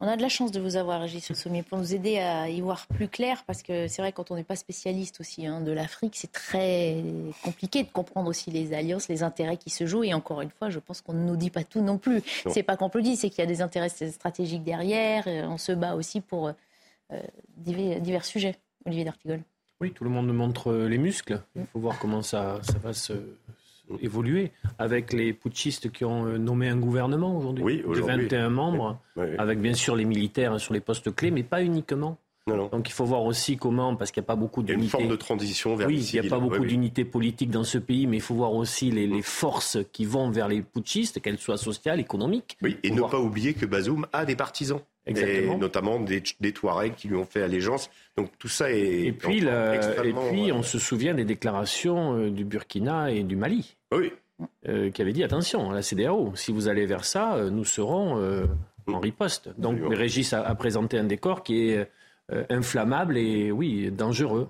On a de la chance de vous avoir, Régis Sommier, pour nous aider à y voir plus clair, parce que c'est vrai, quand on n'est pas spécialiste aussi hein, de l'Afrique, c'est très compliqué de comprendre aussi les alliances, les intérêts qui se jouent. Et encore une fois, je pense qu'on ne nous dit pas tout non plus. C'est pas qu'on peut le dire, c'est qu'il y a des intérêts stratégiques derrière. On se bat aussi pour euh, divers, sujets. Olivier D'Artigol. Oui, tout le monde nous montre les muscles. Il faut voir comment ça, ça va se, évoluer avec les putschistes qui ont euh, nommé un gouvernement aujourd'hui. De 21 membres, avec bien sûr les militaires sur les postes clés, mais pas uniquement. Donc il faut voir aussi comment, parce qu'il n'y a pas beaucoup d'unités. une forme de transition vers Oui, il n'y a pas beaucoup d'unités politiques dans ce pays, mais il faut voir aussi les, forces qui vont vers les putschistes, qu'elles soient sociales, économiques. Oui, et ne pas oublier que Bazoum a des partisans. Exactement. Et notamment des, des, Touaregs qui lui ont fait allégeance. Donc tout ça est. Et puis, et puis on se souvient des déclarations euh, du Burkina et du Mali. Oui. Euh, qui avait dit attention, la CDAO, si vous allez vers ça, euh, nous serons en riposte. Donc Régis a, présenté un décor qui est inflammable et oui, dangereux.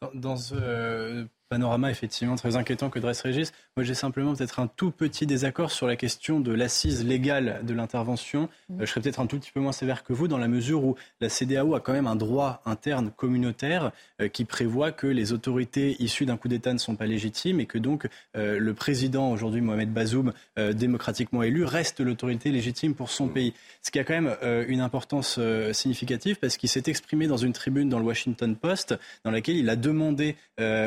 Dans, dans ce panorama effectivement très inquiétant que dresse Régis. Moi, j'ai simplement peut-être un tout petit désaccord sur la question de l'assise légale de l'intervention. Mmh. Euh, je serais peut-être un tout petit peu moins sévère que vous dans la mesure où la CDAO a quand même un droit interne communautaire euh, qui prévoit que les autorités issues d'un coup d'État ne sont pas légitimes et que donc euh, le président aujourd'hui Mohamed Bazoum, démocratiquement élu, reste l'autorité légitime pour son mmh. pays. Ce qui a quand même une importance significative parce qu'il s'est exprimé dans une tribune dans le Washington Post dans laquelle il a demandé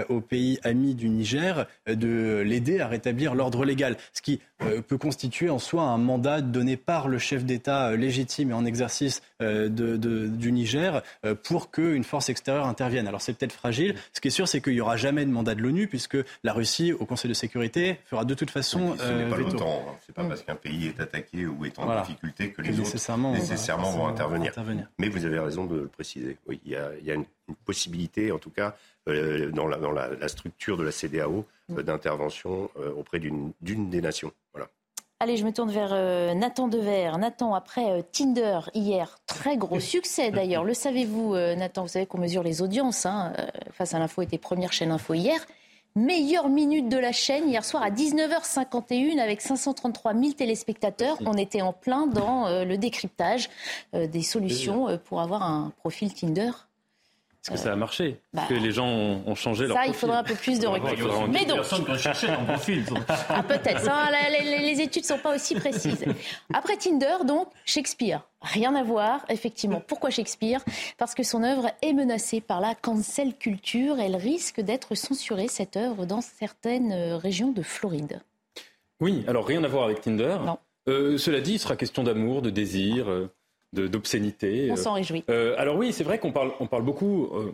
au pays ami du Niger de l'aider à rétablir l'ordre légal, ce qui euh, peut constituer en soi un mandat donné par le chef d'État euh, légitime et en exercice du Niger pour qu'une force extérieure intervienne. Alors c'est peut-être fragile. Ce qui est sûr, c'est qu'il n'y aura jamais de mandat de l'ONU puisque la Russie, au Conseil de sécurité, fera de toute façon. ce n'est pas l'OTAN. Hein. C'est pas parce qu'un pays est attaqué ou est en difficulté que les autres nécessairement, vont intervenir. Mais vous avez raison de le préciser. Oui, il y a, il y a une possibilité, en tout cas, euh, dans, la, dans la, structure de la CDAO euh, d'intervention euh, auprès d'une des nations. Voilà. Allez, je me tourne vers Nathan Dever. Nathan, après Tinder hier, très gros succès d'ailleurs. Le savez-vous, Nathan? Vous savez qu'on mesure les audiences. Hein. Face à l'info était première chaîne info hier. Meilleure minute de la chaîne hier soir à 19h51 avec 533 000 téléspectateurs. On était en plein dans le décryptage des solutions pour avoir un profil Tinder est-ce que ça a marché Est-ce que bah. les gens ont, changé leur Ça, il faudra un peu plus de recul. Mais donc, personne cherché dans profil. ah, peut-être. les, études ne sont pas aussi précises. Après Tinder, donc, Shakespeare. Rien à voir, effectivement. Pourquoi Shakespeare? Parce que son œuvre est menacée par la cancel culture. Elle risque d'être censurée, cette œuvre, dans certaines euh, régions de Floride. Oui, alors rien à voir avec Tinder. Non. Euh, cela dit, il sera question d'amour, de désir. Euh, d'obscénité. On s'en réjouit. Euh, alors oui, c'est vrai qu'on parle, on parle beaucoup euh,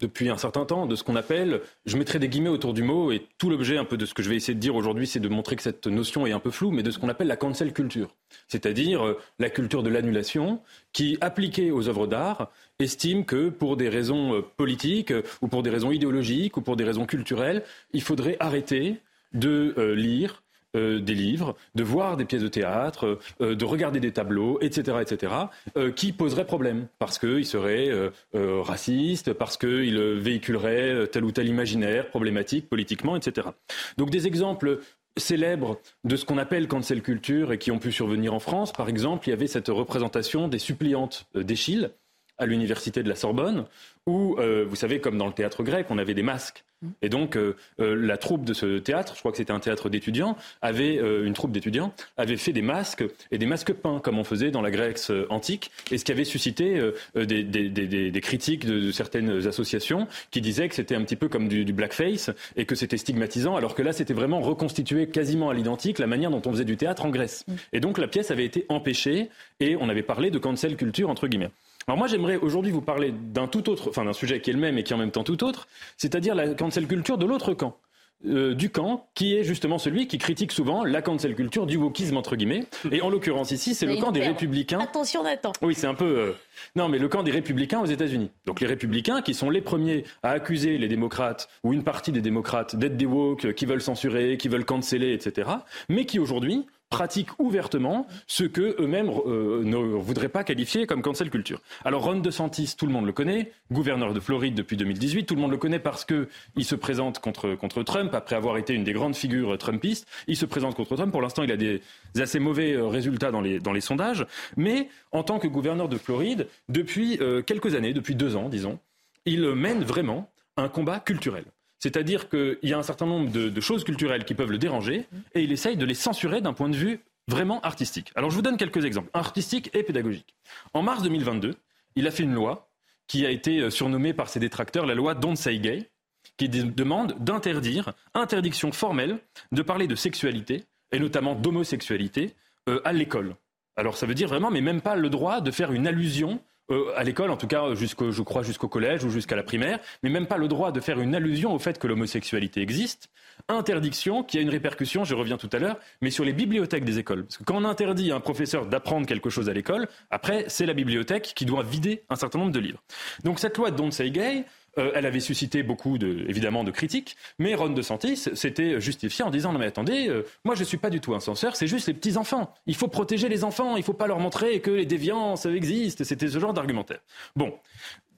depuis un certain temps de ce qu'on appelle, je mettrai des guillemets autour du mot, et tout l'objet un peu de ce que je vais essayer de dire aujourd'hui, c'est de montrer que cette notion est un peu floue, mais de ce qu'on appelle la cancel culture, c'est-à-dire euh, la culture de l'annulation, qui, appliquée aux œuvres d'art, estime que pour des raisons politiques, ou pour des raisons idéologiques, ou pour des raisons culturelles, il faudrait arrêter de lire euh, des livres, de voir des pièces de théâtre, euh, de regarder des tableaux, etc., etc., euh, qui poseraient problème parce qu'ils seraient racistes, parce qu'ils véhiculeraient tel ou tel imaginaire problématique politiquement, etc. Donc des exemples célèbres de ce qu'on appelle cancel culture et qui ont pu survenir en France. Par exemple, il y avait cette représentation des suppliantes d'Échille à l'université de la Sorbonne, où, euh, vous savez, comme dans le théâtre grec, on avait des masques. Mm. Et donc, euh, euh, la troupe de ce théâtre, je crois que c'était un théâtre d'étudiants, avait une troupe d'étudiants avait fait des masques et des masques peints, comme on faisait dans la Grèce antique, et ce qui avait suscité des, des, des, des, critiques de, certaines associations qui disaient que c'était un petit peu comme du, du blackface et que c'était stigmatisant, alors que là, c'était vraiment reconstitué quasiment à l'identique la manière dont on faisait du théâtre en Grèce. Mm. Et donc, la pièce avait été empêchée et on avait parlé de cancel culture entre guillemets. Alors moi, j'aimerais aujourd'hui vous parler d'un tout autre, enfin d'un sujet qui est le même et qui est en même temps tout autre, c'est-à-dire la cancel culture de l'autre camp. Euh, du camp qui est justement celui qui critique souvent la cancel culture du wokisme entre guillemets. Et en l'occurrence ici, c'est le camp des républicains. Attention Nathan. Oui, c'est un peu euh, non, mais le camp des républicains aux États-Unis. Donc les républicains qui sont les premiers à accuser les démocrates ou une partie des démocrates d'être des woke, qui veulent censurer, qui veulent canceller, etc. Mais qui aujourd'hui pratiquent ouvertement ce que eux-mêmes euh, ne voudraient pas qualifier comme cancel culture. Alors Ron DeSantis, tout le monde le connaît, gouverneur de Floride depuis 2018, tout le monde le connaît parce que il se présente contre contre Trump après avoir été une des grandes figures trumpistes. Il se présente contre Trump. Pour l'instant, il a des assez mauvais euh, résultats dans les dans les sondages, mais en tant que gouverneur de Floride, depuis euh, quelques années, depuis deux ans, disons, il mène vraiment un combat culturel. C'est-à-dire qu'il y a un certain nombre de, choses culturelles qui peuvent le déranger et il essaye de les censurer d'un point de vue vraiment artistique. Alors je vous donne quelques exemples, artistiques et pédagogiques. En mars 2022, il a fait une loi qui a été euh, surnommée par ses détracteurs la loi Don't Say Gay, qui demande d'interdire, interdiction formelle, de parler de sexualité, et notamment d'homosexualité, euh, à l'école. Alors ça veut dire vraiment, mais même pas le droit de faire une allusion euh, à l'école, en tout cas, je crois jusqu'au collège ou jusqu'à la primaire, mais même pas le droit de faire une allusion au fait que l'homosexualité existe. Interdiction qui a une répercussion, je reviens tout à l'heure, mais sur les bibliothèques des écoles. Parce que quand on interdit à un professeur d'apprendre quelque chose à l'école, après, c'est la bibliothèque qui doit vider un certain nombre de livres. Donc cette loi Don't Say Gay, euh, elle avait suscité beaucoup, de, évidemment, de critiques, mais Ron DeSantis s'était justifié en disant non mais attendez, euh, moi je ne suis pas du tout un censeur, c'est juste les petits enfants. Il faut protéger les enfants, il ne faut pas leur montrer que les déviances existent. C'était ce genre d'argumentaire. Bon,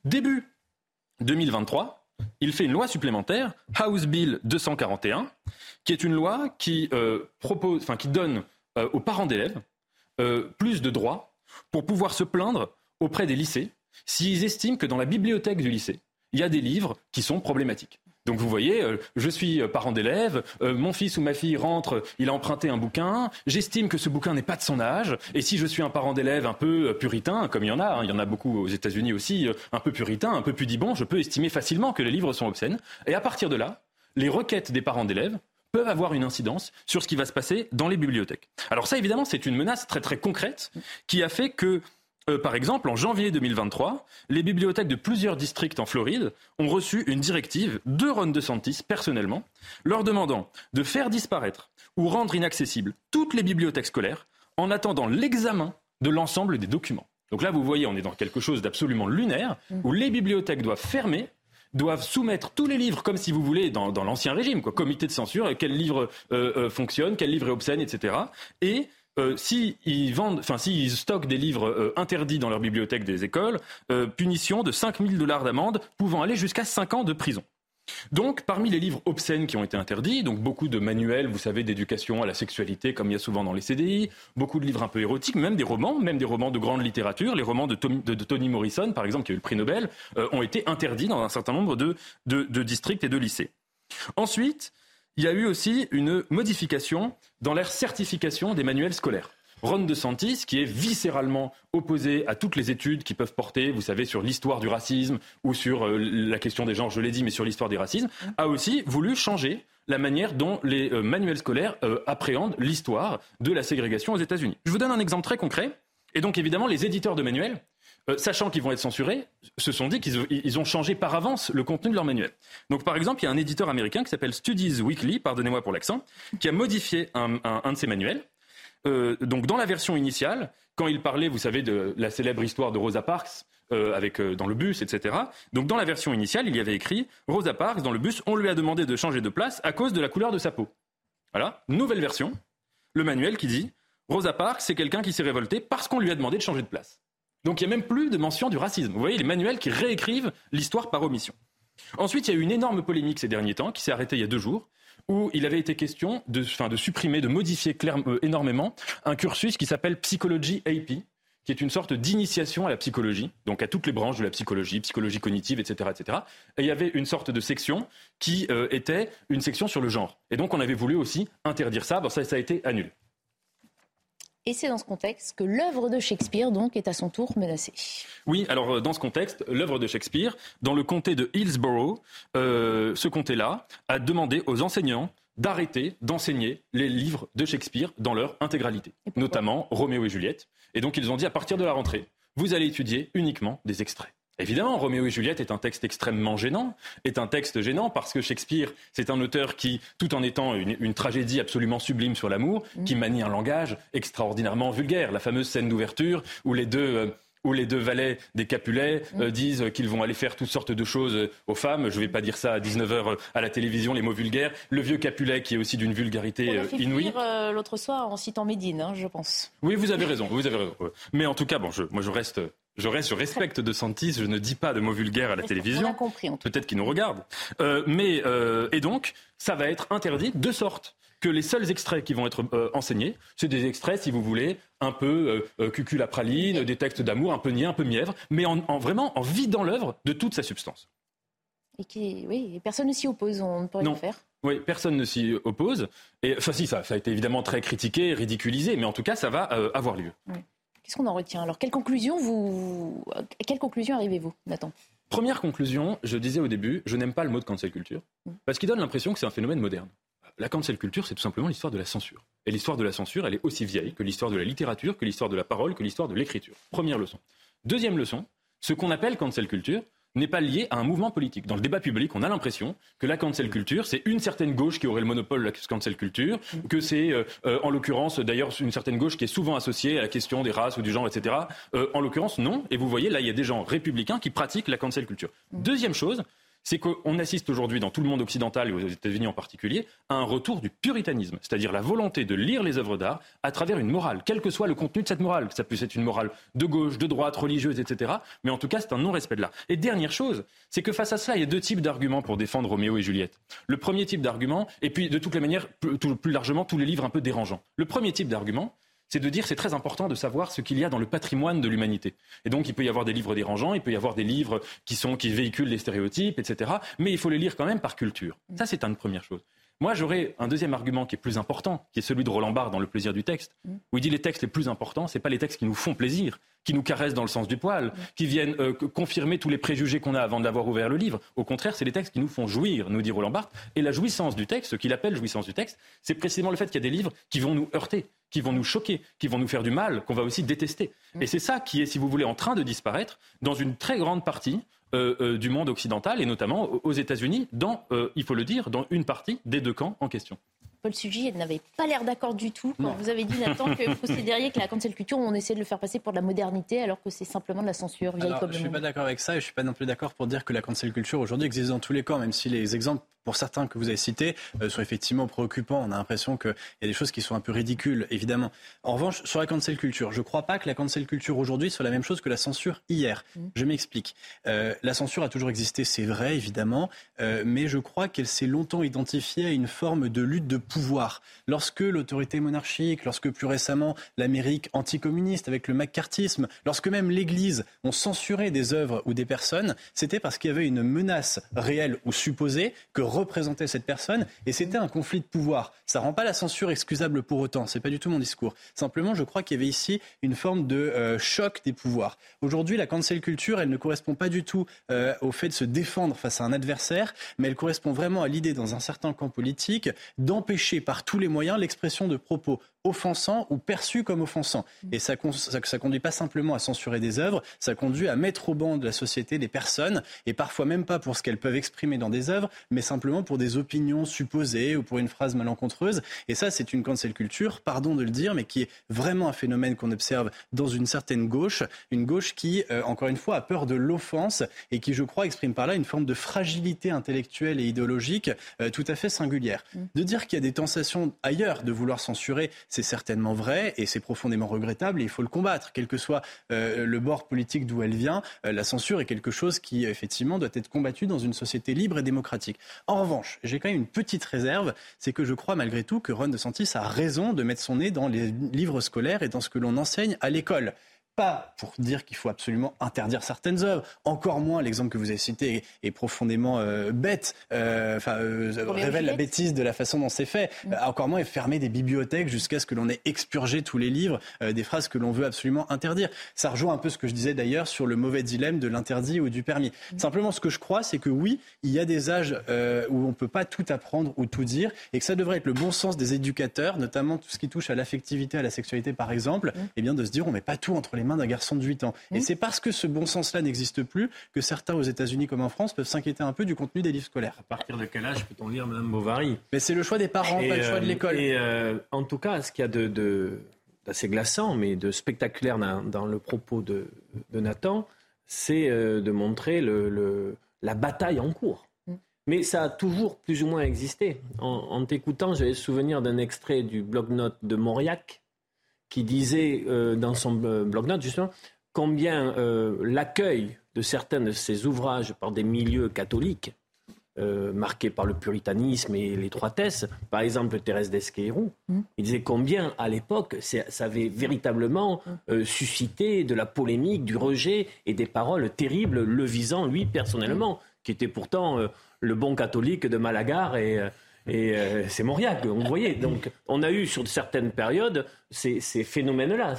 début 2023, il fait une loi supplémentaire, House Bill 241, qui est une loi qui euh, propose, enfin qui donne aux parents d'élèves plus de droits pour pouvoir se plaindre auprès des lycées s'ils estiment que dans la bibliothèque du lycée, il y a des livres qui sont problématiques. Donc vous voyez, euh, je suis euh, parent d'élève, euh, mon fils ou ma fille rentre, il a emprunté un bouquin, j'estime que ce bouquin n'est pas de son âge, et si je suis un parent d'élève un peu puritain, comme il y en a, hein, il y en a beaucoup aux États-Unis aussi, un peu puritain, un peu pudibond, je peux estimer facilement que les livres sont obscènes. Et à partir de là, les requêtes des parents d'élèves peuvent avoir une incidence sur ce qui va se passer dans les bibliothèques. Alors ça, évidemment, c'est une menace très très concrète qui a fait que euh, par exemple, en janvier 2023, les bibliothèques de plusieurs districts en Floride ont reçu une directive de Ron DeSantis personnellement, leur demandant de faire disparaître ou rendre inaccessibles toutes les bibliothèques scolaires en attendant l'examen de l'ensemble des documents. Donc là, vous voyez, on est dans quelque chose d'absolument lunaire, mmh. où les bibliothèques doivent fermer doivent soumettre tous les livres comme si vous voulez dans, l'ancien régime, quoi, comité de censure, quel livre euh, euh, fonctionne, quel livre est obscène, etc. Et euh, s'ils vendent, enfin s'ils stockent des livres euh, interdits dans leur bibliothèque des écoles, euh, punition de 5 000 dollars d'amende, pouvant aller jusqu'à 5 ans de prison. Donc, parmi les livres obscènes qui ont été interdits, donc beaucoup de manuels, vous savez, d'éducation à la sexualité, comme il y a souvent dans les CDI, beaucoup de livres un peu érotiques, même des romans, même des romans de grande littérature, les romans de, Tony Morrison, par exemple, qui a eu le prix Nobel, ont été interdits dans un certain nombre de districts et de lycées. Ensuite, il y a eu aussi une modification dans leur certification des manuels scolaires. Ron DeSantis, qui est viscéralement opposé à toutes les études qui peuvent porter, vous savez, sur l'histoire du racisme ou sur euh, la question des genres, je l'ai dit, mais sur l'histoire du racisme, a aussi voulu changer la manière dont les euh, manuels scolaires euh, appréhendent l'histoire de la ségrégation aux États-Unis. Je vous donne un exemple très concret. Et donc, évidemment, les éditeurs de manuels euh, sachant qu'ils vont être censurés, se sont dit qu'ils ont changé par avance le contenu de leur manuel. Donc, par exemple, il y a un éditeur américain qui s'appelle Studies Weekly, pardonnez-moi pour l'accent, qui a modifié un, de ses manuels. Euh, donc, dans la version initiale, quand il parlait, vous savez, de la célèbre histoire de Rosa Parks, euh, avec dans le bus, etc. Donc dans la version initiale, il y avait écrit Rosa Parks dans le bus, on lui a demandé de changer de place à cause de la couleur de sa peau. Voilà, nouvelle version, le manuel qui dit Rosa Parks, c'est quelqu'un qui s'est révolté parce qu'on lui a demandé de changer de place. Donc il n'y a même plus de mention du racisme. Vous voyez les manuels qui réécrivent l'histoire par omission. Ensuite, il y a eu une énorme polémique ces derniers temps qui s'est arrêtée il y a deux jours où il avait été question de, de supprimer, de modifier euh, énormément un cursus qui s'appelle Psychology AP, qui est une sorte d'initiation à la psychologie, donc à toutes les branches de la psychologie, psychologie cognitive, etc., etc. Et il y avait une sorte de section qui euh, était une section sur le genre. Et donc on avait voulu aussi interdire ça. Bon, ça, ça a été annulé. Et c'est dans ce contexte que l'œuvre de Shakespeare, donc, est à son tour menacée. Oui, alors euh, dans ce contexte, l'œuvre de Shakespeare, dans le comté de Hillsborough, euh, ce comté-là a demandé aux enseignants d'arrêter d'enseigner les livres de Shakespeare dans leur intégralité, notamment Roméo et Juliette. Et donc ils ont dit à partir de la rentrée, vous allez étudier uniquement des extraits. Évidemment, Roméo et Juliette est un texte extrêmement gênant, est un texte gênant parce que Shakespeare, c'est un auteur qui, tout en étant une, tragédie absolument sublime sur l'amour, mm. qui manie un langage extraordinairement vulgaire. La fameuse scène d'ouverture où les deux... Euh, où les deux valets des Capulets euh, mm. disent qu'ils vont aller faire toutes sortes de choses aux femmes. Je ne vais pas dire ça à 19h à la télévision, les mots vulgaires. Le vieux Capulet qui est aussi d'une vulgarité On inouïe. l'autre soir en citant Médine, hein, je pense. Oui, vous avez raison. Vous avez raison. Mais en tout cas, bon, je, moi je reste je, reste, je respecte De Santis, je ne dis pas de mots vulgaires à la télévision. Peut-être qu'il nous regarde. Euh, mais, euh, et donc, ça va être interdit de sorte que les seuls extraits qui vont être euh, enseignés, c'est des extraits, si vous voulez, un peu cucul à praline, des textes d'amour, un peu niais, un peu mièvre, mais en, vraiment en vidant l'œuvre de toute sa substance. Et qui, oui, personne ne s'y oppose, on ne peut rien faire. Oui, personne ne s'y oppose. Et enfin, si, ça, ça a été évidemment très critiqué, ridiculisé, mais en tout cas, ça va avoir lieu. Oui. Qu'est-ce qu'on en retient? Alors, quelle conclusion, vous... à quelle conclusion arrivez-vous, Nathan? Première conclusion, je disais au début, je n'aime pas le mot de cancel culture, mm. parce qu'il donne l'impression que c'est un phénomène moderne. La cancel culture, c'est tout simplement l'histoire de la censure. Et l'histoire de la censure, elle est aussi vieille que l'histoire de la littérature, que l'histoire de la parole, que l'histoire de l'écriture. Première leçon. Deuxième leçon, ce qu'on appelle cancel culture, n'est pas lié à un mouvement politique. Dans le débat public, on a l'impression que la cancel culture, c'est une certaine gauche qui aurait le monopole de la cancel culture, que c'est, euh, euh, en l'occurrence, d'ailleurs, une certaine gauche qui est souvent associée à la question des races ou du genre, etc. Euh, en l'occurrence, non. Et vous voyez, là, il y a des gens républicains qui pratiquent la cancel culture. Deuxième chose, c'est qu'on assiste aujourd'hui dans tout le monde occidental et aux États-Unis en particulier à un retour du puritanisme, c'est-à-dire la volonté de lire les œuvres d'art à travers une morale, quel que soit le contenu de cette morale, que ça puisse être une morale de gauche, de droite, religieuse, etc. Mais en tout cas, c'est un non-respect de l'art. Et dernière chose, c'est que face à cela, il y a deux types d'arguments pour défendre Roméo et Juliette. Le premier type d'argument, et puis de toutes les manières, plus largement, tous les livres un peu dérangeants. Le premier type d'argument, c'est de dire c'est très important de savoir ce qu'il y a dans le patrimoine de l'humanité. Et donc il peut y avoir des livres dérangeants, il peut y avoir des livres qui sont qui véhiculent des stéréotypes, etc. Mais il faut les lire quand même par culture. Ça c'est une première chose. Moi, j'aurais un deuxième argument qui est plus important, qui est celui de Roland Barthes dans Le plaisir du texte, où il dit les textes les plus importants, ce pas les textes qui nous font plaisir, qui nous caressent dans le sens du poil, qui viennent euh, confirmer tous les préjugés qu'on a avant d'avoir ouvert le livre. Au contraire, c'est les textes qui nous font jouir, nous dit Roland Barthes. Et la jouissance du texte, ce qu'il appelle jouissance du texte, c'est précisément le fait qu'il y a des livres qui vont nous heurter, qui vont nous choquer, qui vont nous faire du mal, qu'on va aussi détester. Et c'est ça qui est, si vous voulez, en train de disparaître dans une très grande partie euh, euh, du monde occidental et notamment aux États-Unis, dans, euh, il faut le dire, dans une partie des deux camps en question. Paul Sugy n'avait pas l'air d'accord du tout quand vous avez dit, Nathan, que vous considériez que la cancel culture, on essaie de le faire passer pour de la modernité alors que c'est simplement de la censure vieille Je ne suis pas d'accord avec ça et je ne suis pas non plus d'accord pour dire que la cancel culture aujourd'hui existe dans tous les camps, même si les exemples pour certains que vous avez cités, euh, sont effectivement préoccupants. On a l'impression qu'il y a des choses qui sont un peu ridicules, évidemment. En revanche, sur la cancel culture, je ne crois pas que la cancel culture aujourd'hui soit la même chose que la censure hier. Mm. Je m'explique. Euh, la censure a toujours existé, c'est vrai, évidemment, euh, mais je crois qu'elle s'est longtemps identifiée à une forme de lutte de pouvoir. Lorsque l'autorité monarchique, lorsque plus récemment l'Amérique anticommuniste avec le macartisme, lorsque même l'Église ont censuré des œuvres ou des personnes, c'était parce qu'il y avait une menace réelle ou supposée que représentait cette personne et c'était un conflit de pouvoir. Ça rend pas la censure excusable pour autant. C'est pas du tout mon discours. Simplement, je crois qu'il y avait ici une forme de euh, choc des pouvoirs. Aujourd'hui, la cancel culture, elle ne correspond pas du tout euh, au fait de se défendre face à un adversaire, mais elle correspond vraiment à l'idée dans un certain camp politique d'empêcher par tous les moyens l'expression de propos offensant ou perçu comme offensant. Et ça, ça, conduit pas simplement à censurer des œuvres, ça conduit à mettre au banc de la société des personnes, et parfois même pas pour ce qu'elles peuvent exprimer dans des œuvres, mais simplement pour des opinions supposées ou pour une phrase malencontreuse. Et ça, c'est une cancel culture, pardon de le dire, mais qui est vraiment un phénomène qu'on observe dans une certaine gauche, une gauche qui, euh, encore une fois, a peur de l'offense et qui, je crois, exprime par là une forme de fragilité intellectuelle et idéologique euh, tout à fait singulière. Mm. De dire qu'il y a des tentations ailleurs de vouloir censurer, c'est certainement vrai et c'est profondément regrettable et il faut le combattre. Quel que soit euh, le bord politique d'où elle vient, euh, la censure est quelque chose qui, effectivement, doit être combattu dans une société libre et démocratique. En revanche, j'ai quand même une petite réserve, c'est que je crois malgré tout que Ron DeSantis a raison de mettre son nez dans les livres scolaires et dans ce que l'on enseigne à l'école pas pour dire qu'il faut absolument interdire certaines œuvres. Encore moins, l'exemple que vous avez cité est, profondément euh, bête, euh, enfin, euh, révèle la bêtise de la façon dont c'est fait. Mm. encore moins, fermer des bibliothèques jusqu'à ce que l'on ait expurgé tous les livres des phrases que l'on veut absolument interdire. Ça rejoint un peu ce que je disais d'ailleurs sur le mauvais dilemme de l'interdit ou du permis. Mm. Simplement, ce que je crois, c'est que oui, il y a des âges où on ne peut pas tout apprendre ou tout dire, et que ça devrait être le bon sens des éducateurs, notamment tout ce qui touche à l'affectivité, à la sexualité par exemple, mm. et eh bien de se dire on met pas tout entre les mains d'un garçon de 8 ans. Et c'est parce que ce bon sens-là n'existe plus que certains aux États-Unis comme en France peuvent s'inquiéter un peu du contenu des livres scolaires. À partir de quel âge peut-on lire Madame Bovary? Mais c'est le choix des parents, pas le choix de euh, l'école. Et euh, en tout cas, ce qu'il y a de, d'assez glaçant, mais de spectaculaire dans, le propos de, Nathan, c'est euh, de montrer le, la bataille en cours. Mmh. Mais ça a toujours plus ou moins existé. En, en t'écoutant, j'avais souvenir d'un extrait du blog-notes de Mauriac, qui disait euh, dans son euh, blog-notes justement combien euh, l'accueil de certains de ses ouvrages par des milieux catholiques marqués par le puritanisme et l'étroitesse, par exemple Thérèse d'Esquerou, mm. il disait combien à l'époque ça avait véritablement mm. suscité de la polémique, du rejet et des paroles terribles le visant lui personnellement, mm. qui était pourtant le bon catholique de Malagar et et euh, c'est Mauriac, vous voyez. Donc, on a eu sur certaines périodes ces, phénomènes-là.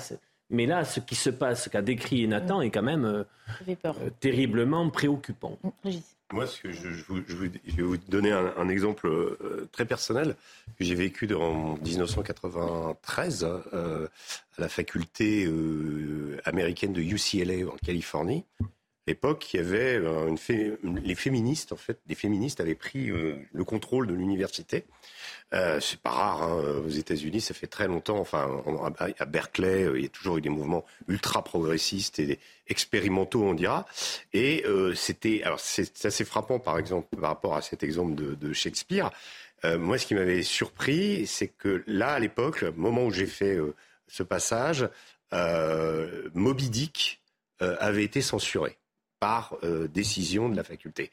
Mais là, ce qui se passe, ce qu'a décrit Nathan, est quand même euh, euh, terriblement préoccupant. Mm, Moi, ce que je, vais vous donner un, exemple très personnel que j'ai vécu en 1993 à la faculté américaine de UCLA en Californie l'époque, il y avait euh, une les féministes, en fait, des féministes avaient pris euh, le contrôle de l'université. Euh, c'est pas rare hein, aux États-Unis, ça fait très longtemps. Enfin, à Berkeley, il y a toujours eu des mouvements ultra progressistes et expérimentaux, on dira. Et c'était, alors c'est assez frappant, par exemple, par rapport à cet exemple de, de Shakespeare. moi, ce qui m'avait surpris, c'est que là, à l'époque, le moment où j'ai fait ce passage, Moby Dick avait été censuré par euh, décision de la faculté.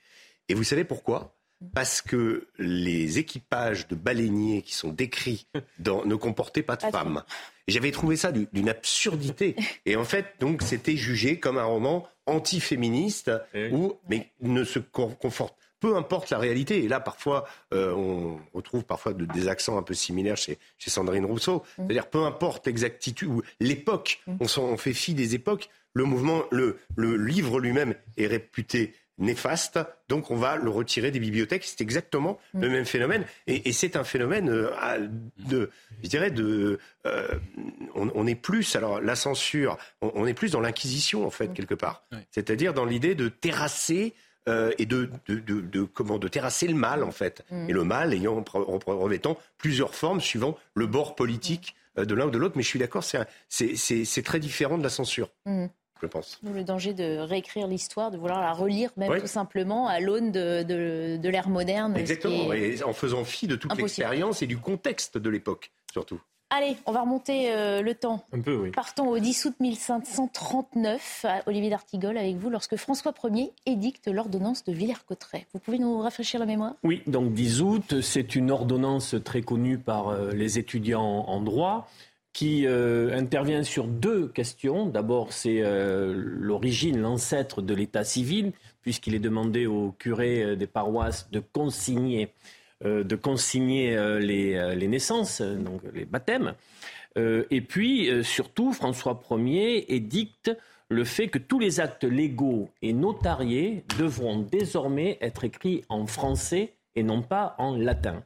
Et vous savez pourquoi? Parce que les équipages de baleiniers qui sont décrits dans, ne comportaient pas de femmes. J'avais trouvé ça d'une absurdité. Et en fait, donc, c'était jugé comme un roman anti-féministe eh où, mais ne se conforte peu importe la réalité. Et là, parfois, euh, on retrouve parfois des accents un peu similaires chez, chez Sandrine Rousseau. Mm. C'est-à-dire, peu importe l'exactitude ou l'époque, mm. on, on, fait fi des époques le mouvement, le, livre lui-même est réputé néfaste, donc on va le retirer des bibliothèques. C'est exactement le mm. même phénomène, et, c'est un phénomène euh, de, je dirais, de, euh, on, est plus, alors la censure, on, est plus dans l'inquisition en fait mm. quelque part, c'est-à-dire dans l'idée de terrasser euh, et de, de, comment de terrasser le mal en fait, mm. et le mal ayant revêtant plusieurs formes suivant le bord politique de l'un ou de l'autre. Mais je suis d'accord, c'est très différent de la censure je pense. Le danger de réécrire l'histoire, de vouloir la relire même tout simplement à l'aune de, de, l'ère moderne. Exactement, et en faisant fi de toute l'expérience et du contexte de l'époque, surtout. Allez, on va remonter euh, le temps. Un peu, oui. Partons au 10 août 1539, à Olivier d'Artigol avec vous, lorsque François Ier édicte l'ordonnance de Villers-Cotterêts. Vous pouvez nous rafraîchir la mémoire? Oui, donc 10 août, c'est une ordonnance très connue par euh, les étudiants en droit qui euh, intervient sur deux questions. D'abord, c'est euh, l'origine, l'ancêtre de l'état civil, puisqu'il est demandé aux curés euh, des paroisses de consigner, de consigner les, les, naissances, donc les baptêmes. et puis, surtout, François Ier édicte le fait que tous les actes légaux et notariés devront désormais être écrits en français et non pas en latin.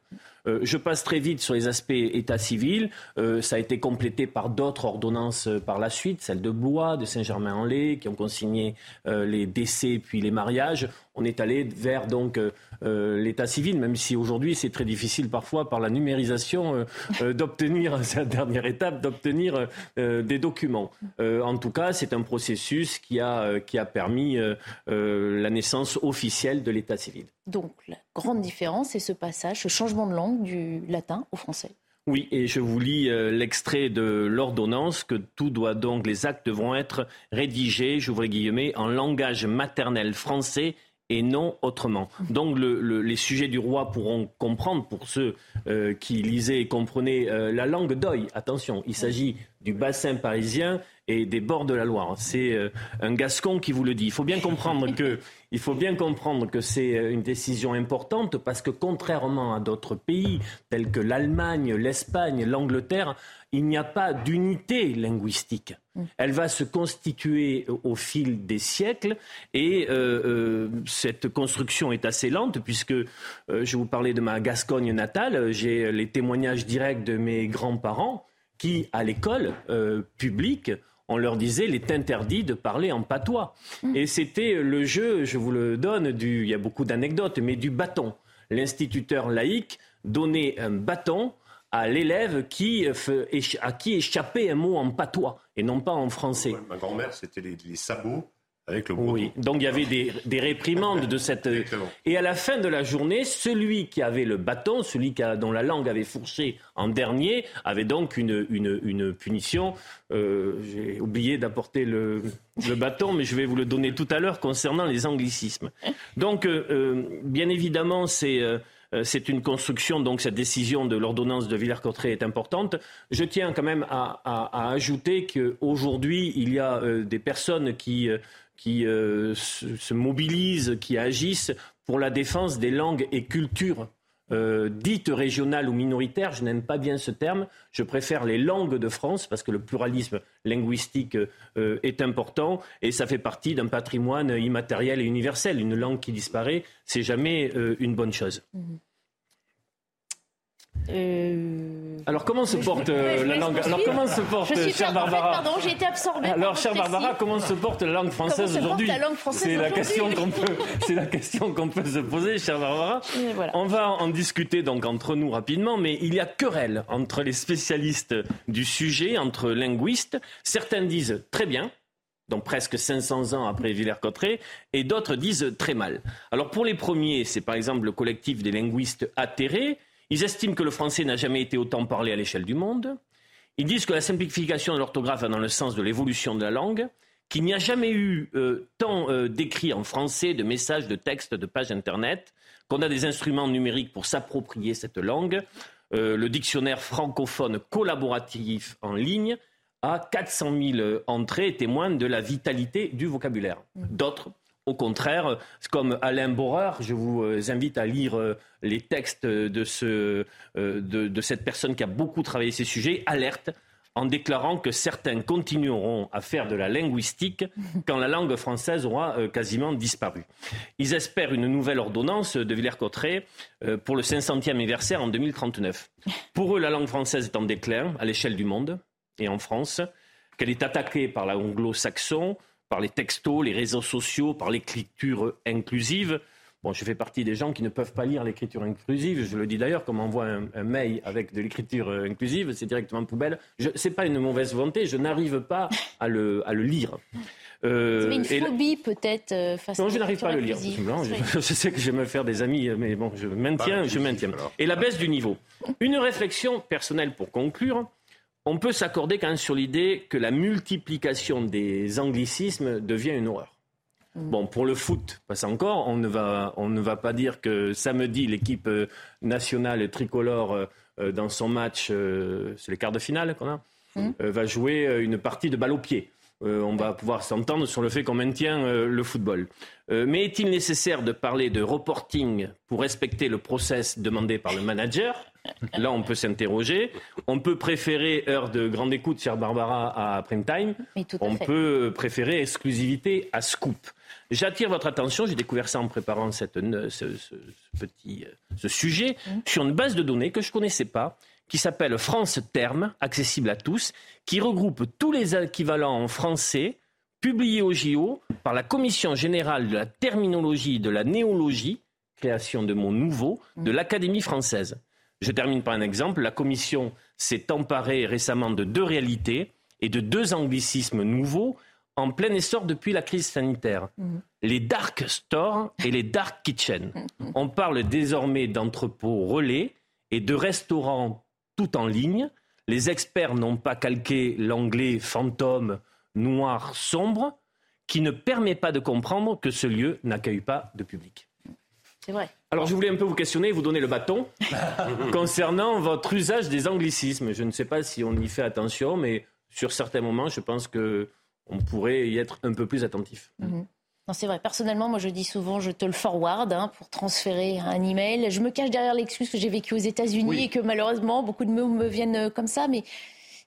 Euh, je passe très vite sur les aspects état civil. Euh, ça a été complété par d'autres ordonnances euh, par la suite, celle de Blois, de Saint-Germain-en-Laye, qui ont consigné les décès puis les mariages. On est allé vers donc l'état civil, même si aujourd'hui c'est très difficile parfois par la numérisation d'obtenir, c'est la dernière étape, d'obtenir des documents. en tout cas, c'est un processus qui a, qui a permis la naissance officielle de l'état civil. Donc la grande différence, c'est ce passage, ce changement de langue du latin au français. Oui, et je vous lis euh, l'extrait de l'ordonnance que tout doit donc, les actes devront être rédigés, j'ouvre les guillemets, en langage maternel français et non autrement. Donc les sujets du roi pourront comprendre, pour ceux euh, qui lisaient et comprenaient, euh, la langue d'oeil. Attention, il s'agit du bassin parisien et des bords de la Loire. C'est euh, un Gascon qui vous le dit. Il faut bien comprendre que, il faut bien comprendre que c'est euh, une décision importante parce que contrairement à d'autres pays tels que l'Allemagne, l'Espagne, l'Angleterre, il n'y a pas d'unité linguistique. Elle va se constituer au fil des siècles et euh, cette construction est assez lente puisque je vous parlais de ma Gascogne natale, j'ai les témoignages directs de mes grands-parents qui, à l'école publique, on leur disait, il est interdit de parler en patois. Mm. Et c'était le jeu, je vous le donne, du, il y a beaucoup d'anecdotes, mais du bâton. L'instituteur laïque donnait un bâton à l'élève qui, à qui échappait un mot en patois et non pas en français. Ma grand-mère, c'était les sabots oui, donc il y avait des, réprimandes de cette. Et à la fin de la journée, celui qui avait le bâton, celui dont la langue avait fourché en dernier, avait donc une, une, punition. Euh, j'ai oublié d'apporter le, bâton, mais je vais vous le donner tout à l'heure concernant les anglicismes. Donc, euh, euh, bien évidemment, c'est. c'est une construction, donc cette décision de l'ordonnance de Villers-Cotterêts est importante. Je tiens quand même à, à ajouter qu'aujourd'hui, il y a des personnes qui qui euh, se, mobilisent, qui agissent pour la défense des langues et cultures euh, dites régionales ou minoritaires. Je n'aime pas bien ce terme. Je préfère les langues de France parce que le pluralisme linguistique euh, est important et ça fait partie d'un patrimoine immatériel et universel. Une langue qui disparaît, c'est jamais une bonne chose. Mmh. Euh, alors comment se porte euh, la langue Alors comment se porte, chère Barbara Pardon, j'ai été absorbée. Alors, chère Barbara, comment se porte la langue française aujourd'hui C'est la question qu'on peut, c'est la question qu'on peut se poser, chère Barbara. On va en discuter donc entre nous rapidement, mais il y a querelle entre les spécialistes du sujet, entre linguistes. Certains disent très bien, donc presque 500 ans après Villers-Cotterêts, et d'autres disent très mal. Alors pour les premiers, c'est par exemple le collectif des linguistes atterrés ils estiment que le français n'a jamais été autant parlé à l'échelle du monde. Ils disent que la simplification de l'orthographe va dans le sens de l'évolution de la langue, qu'il n'y a jamais eu euh, tant euh, d'écrits en français, de messages, de textes, de pages Internet, qu'on a des instruments numériques pour s'approprier cette langue. Euh, le dictionnaire francophone collaboratif en ligne a 400 000 entrées et témoigne de la vitalité du vocabulaire. D'autres au contraire, comme Alain Borer, je vous euh, invite à lire euh, les textes de, ce, euh, de, cette personne qui a beaucoup travaillé ces sujets, alerte en déclarant que certains continueront à faire de la linguistique quand la langue française aura quasiment disparu. Ils espèrent une nouvelle ordonnance de Villers-Cotterêts pour le 500e anniversaire en 2039. Pour eux, la langue française est en déclin à l'échelle du monde et en France, qu'elle est attaquée par l'anglo-saxon, par les textos, les réseaux sociaux, par l'écriture inclusive. Bon, je fais partie des gens qui ne peuvent pas lire l'écriture inclusive. Je le dis d'ailleurs, comme on envoie un, mail avec de l'écriture inclusive, c'est directement poubelle. Ce n'est pas une mauvaise volonté, je n'arrive pas à le, à le lire. Euh, une phobie peut-être euh, face non, je n'arrive pas à le lire. je, sais que je vais me faire des amis, mais bon, je maintiens, je maintiens. Et la baisse du niveau. Une réflexion personnelle pour conclure on peut s'accorder quand même sur l'idée que la multiplication des anglicismes devient une horreur. Mm. Bon, pour le foot, passe encore, on ne, va, on ne va pas dire que samedi, l'équipe euh, nationale tricolore, euh, euh, dans son match, c'est les quarts de finale qu'on a, mm. va jouer une partie de balle au pied. On va pouvoir s'entendre sur le fait qu'on maintient le football. mais est-il nécessaire de parler de reporting pour respecter le process demandé par le manager? Là, on peut s'interroger. On peut préférer heure de grande écoute, chère Barbara, à prime time. on peut préférer exclusivité à scoop. J'attire votre attention, j'ai découvert ça en préparant cette, ce, petit ce sujet, mmh. sur une base de données que je ne connaissais pas, qui s'appelle France Terme, accessible à tous, qui regroupe tous les équivalents en français publiés au JO par la Commission générale de la terminologie et de la néologie, création de mots nouveaux, de mmh. l'Académie française. Je termine par un exemple. La Commission s'est emparée récemment de deux réalités et de deux anglicismes nouveaux en plein essor depuis la crise sanitaire. Mhm. Les dark stores et les dark kitchens. Mhm. On parle désormais d'entrepôts relais et de restaurants tout en ligne. Les experts n'ont pas calqué l'anglais fantôme, noir, sombre, qui ne permet pas de comprendre que ce lieu n'accueille pas de public. C'est vrai. Alors je voulais un peu vous questionner, vous donner le bâton concernant votre usage des anglicismes. Je ne sais pas si on y fait attention, mais sur certains moments, je pense que on pourrait y être un peu plus attentif. Mhm. Non, c'est vrai. Personnellement, moi, je dis souvent, je te le forward hein, pour transférer un email. Je me cache derrière l'excuse que j'ai vécu aux États-Unis et que malheureusement, beaucoup de mots me viennent euh, comme ça. Mais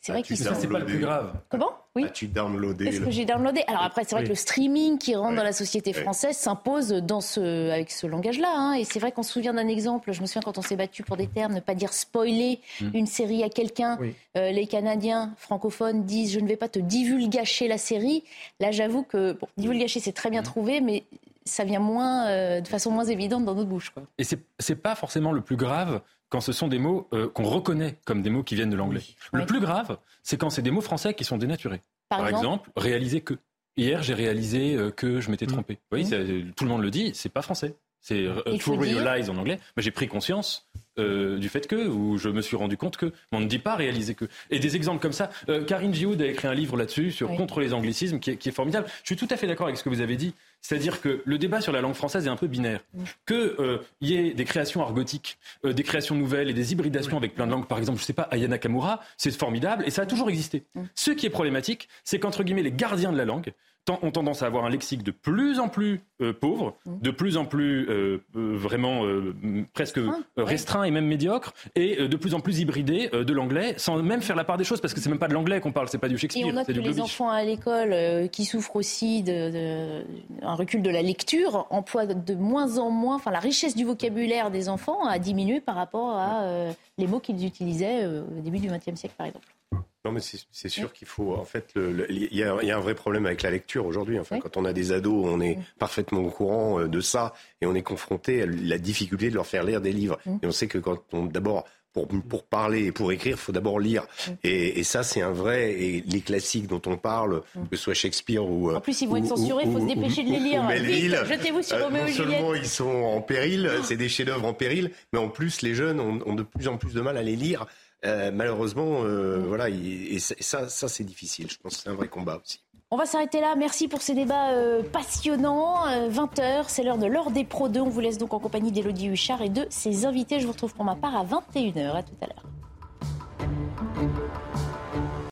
c'est vrai ah, que c'est pas le plus grave. Comment? Oui. As-tu downloadé Est-ce que j'ai downloadé? Alors après, c'est vrai que le streaming qui rentre dans la société française s'impose dans ce, avec ce langage-là. Hein. Et c'est vrai qu'on se souvient d'un exemple. Je me souviens quand on s'est battu pour des termes, ne pas dire spoiler hmm. une série à quelqu'un. Euh, les Canadiens francophones disent je ne vais pas te divulgacher la série. Là, j'avoue que bon, divulgacher c'est très bien hmm. trouvé, mais ça vient moins, euh, de façon moins évidente dans notre bouche. Quoi. Et c'est, n'est pas forcément le plus grave quand ce sont des mots euh, qu'on reconnaît comme des mots qui viennent de l'anglais. Le plus grave, c'est quand c'est des mots français qui sont dénaturés. Par, exemple, réaliser que. Hier, j'ai réalisé euh, que je m'étais mmh. trompé. Vous voyez, mmh. tout le monde le dit, c'est pas français. C'est to realize en anglais. Mais j'ai pris conscience euh, du fait que, ou je me suis rendu compte que, on ne dit pas réaliser que. Et des exemples comme ça. Euh, Karine Gioud a écrit un livre là-dessus, sur contre les anglicismes, qui est, formidable. Je suis tout à fait d'accord avec ce que vous avez dit. C'est-à-dire que le débat sur la langue française est un peu binaire. Qu'il euh, y ait des créations argotiques, des créations nouvelles et des hybridations avec plein de langues, par exemple, je ne sais pas, Ayana Kamura, c'est formidable et ça a toujours existé. Ce qui est problématique, c'est qu'entre guillemets, les gardiens de la langue, ont tendance à avoir un lexique de plus en plus euh, pauvre, mmh. de plus en plus euh, euh, vraiment presque restreint et même médiocre, et de plus en plus hybridé de l'anglais, sans même faire la part des choses, parce que c'est même pas de l'anglais qu'on parle, c'est pas du Shakespeare. Et on note que les enfants à l'école qui souffrent aussi d'un recul de la lecture emploient de moins en moins, enfin la richesse du vocabulaire des enfants a diminué par rapport à les mots qu'ils utilisaient au début du XXe siècle, par exemple. Non, mais c'est sûr qu'il faut. En fait, il y, a un vrai problème avec la lecture aujourd'hui. Enfin, quand on a des ados, on est parfaitement au courant euh, de ça et on est confronté à la difficulté de leur faire lire des livres. Et on sait que quand on d'abord pour, pour, parler et pour écrire, il faut d'abord lire. Et, ça, c'est un vrai. Et les classiques dont on parle, que ce soit Shakespeare ou. En plus, ils vont être censurés, il faut se dépêcher de les lire. jetez-vous sur euh, Non seulement ils sont en péril, c'est des chefs-d'œuvre en péril, mais en plus, les jeunes ont, de plus en plus de mal à les lire. Euh, malheureusement, euh, voilà, et, ça, c'est difficile. Je pense c'est un vrai combat aussi. On va s'arrêter là. Merci pour ces débats euh, passionnants. 20h, c'est l'heure de l'heure des Pro 2. On vous laisse donc en compagnie d'Elodie Huchard et de ses invités. Je vous retrouve pour ma part à 21h. À tout à l'heure.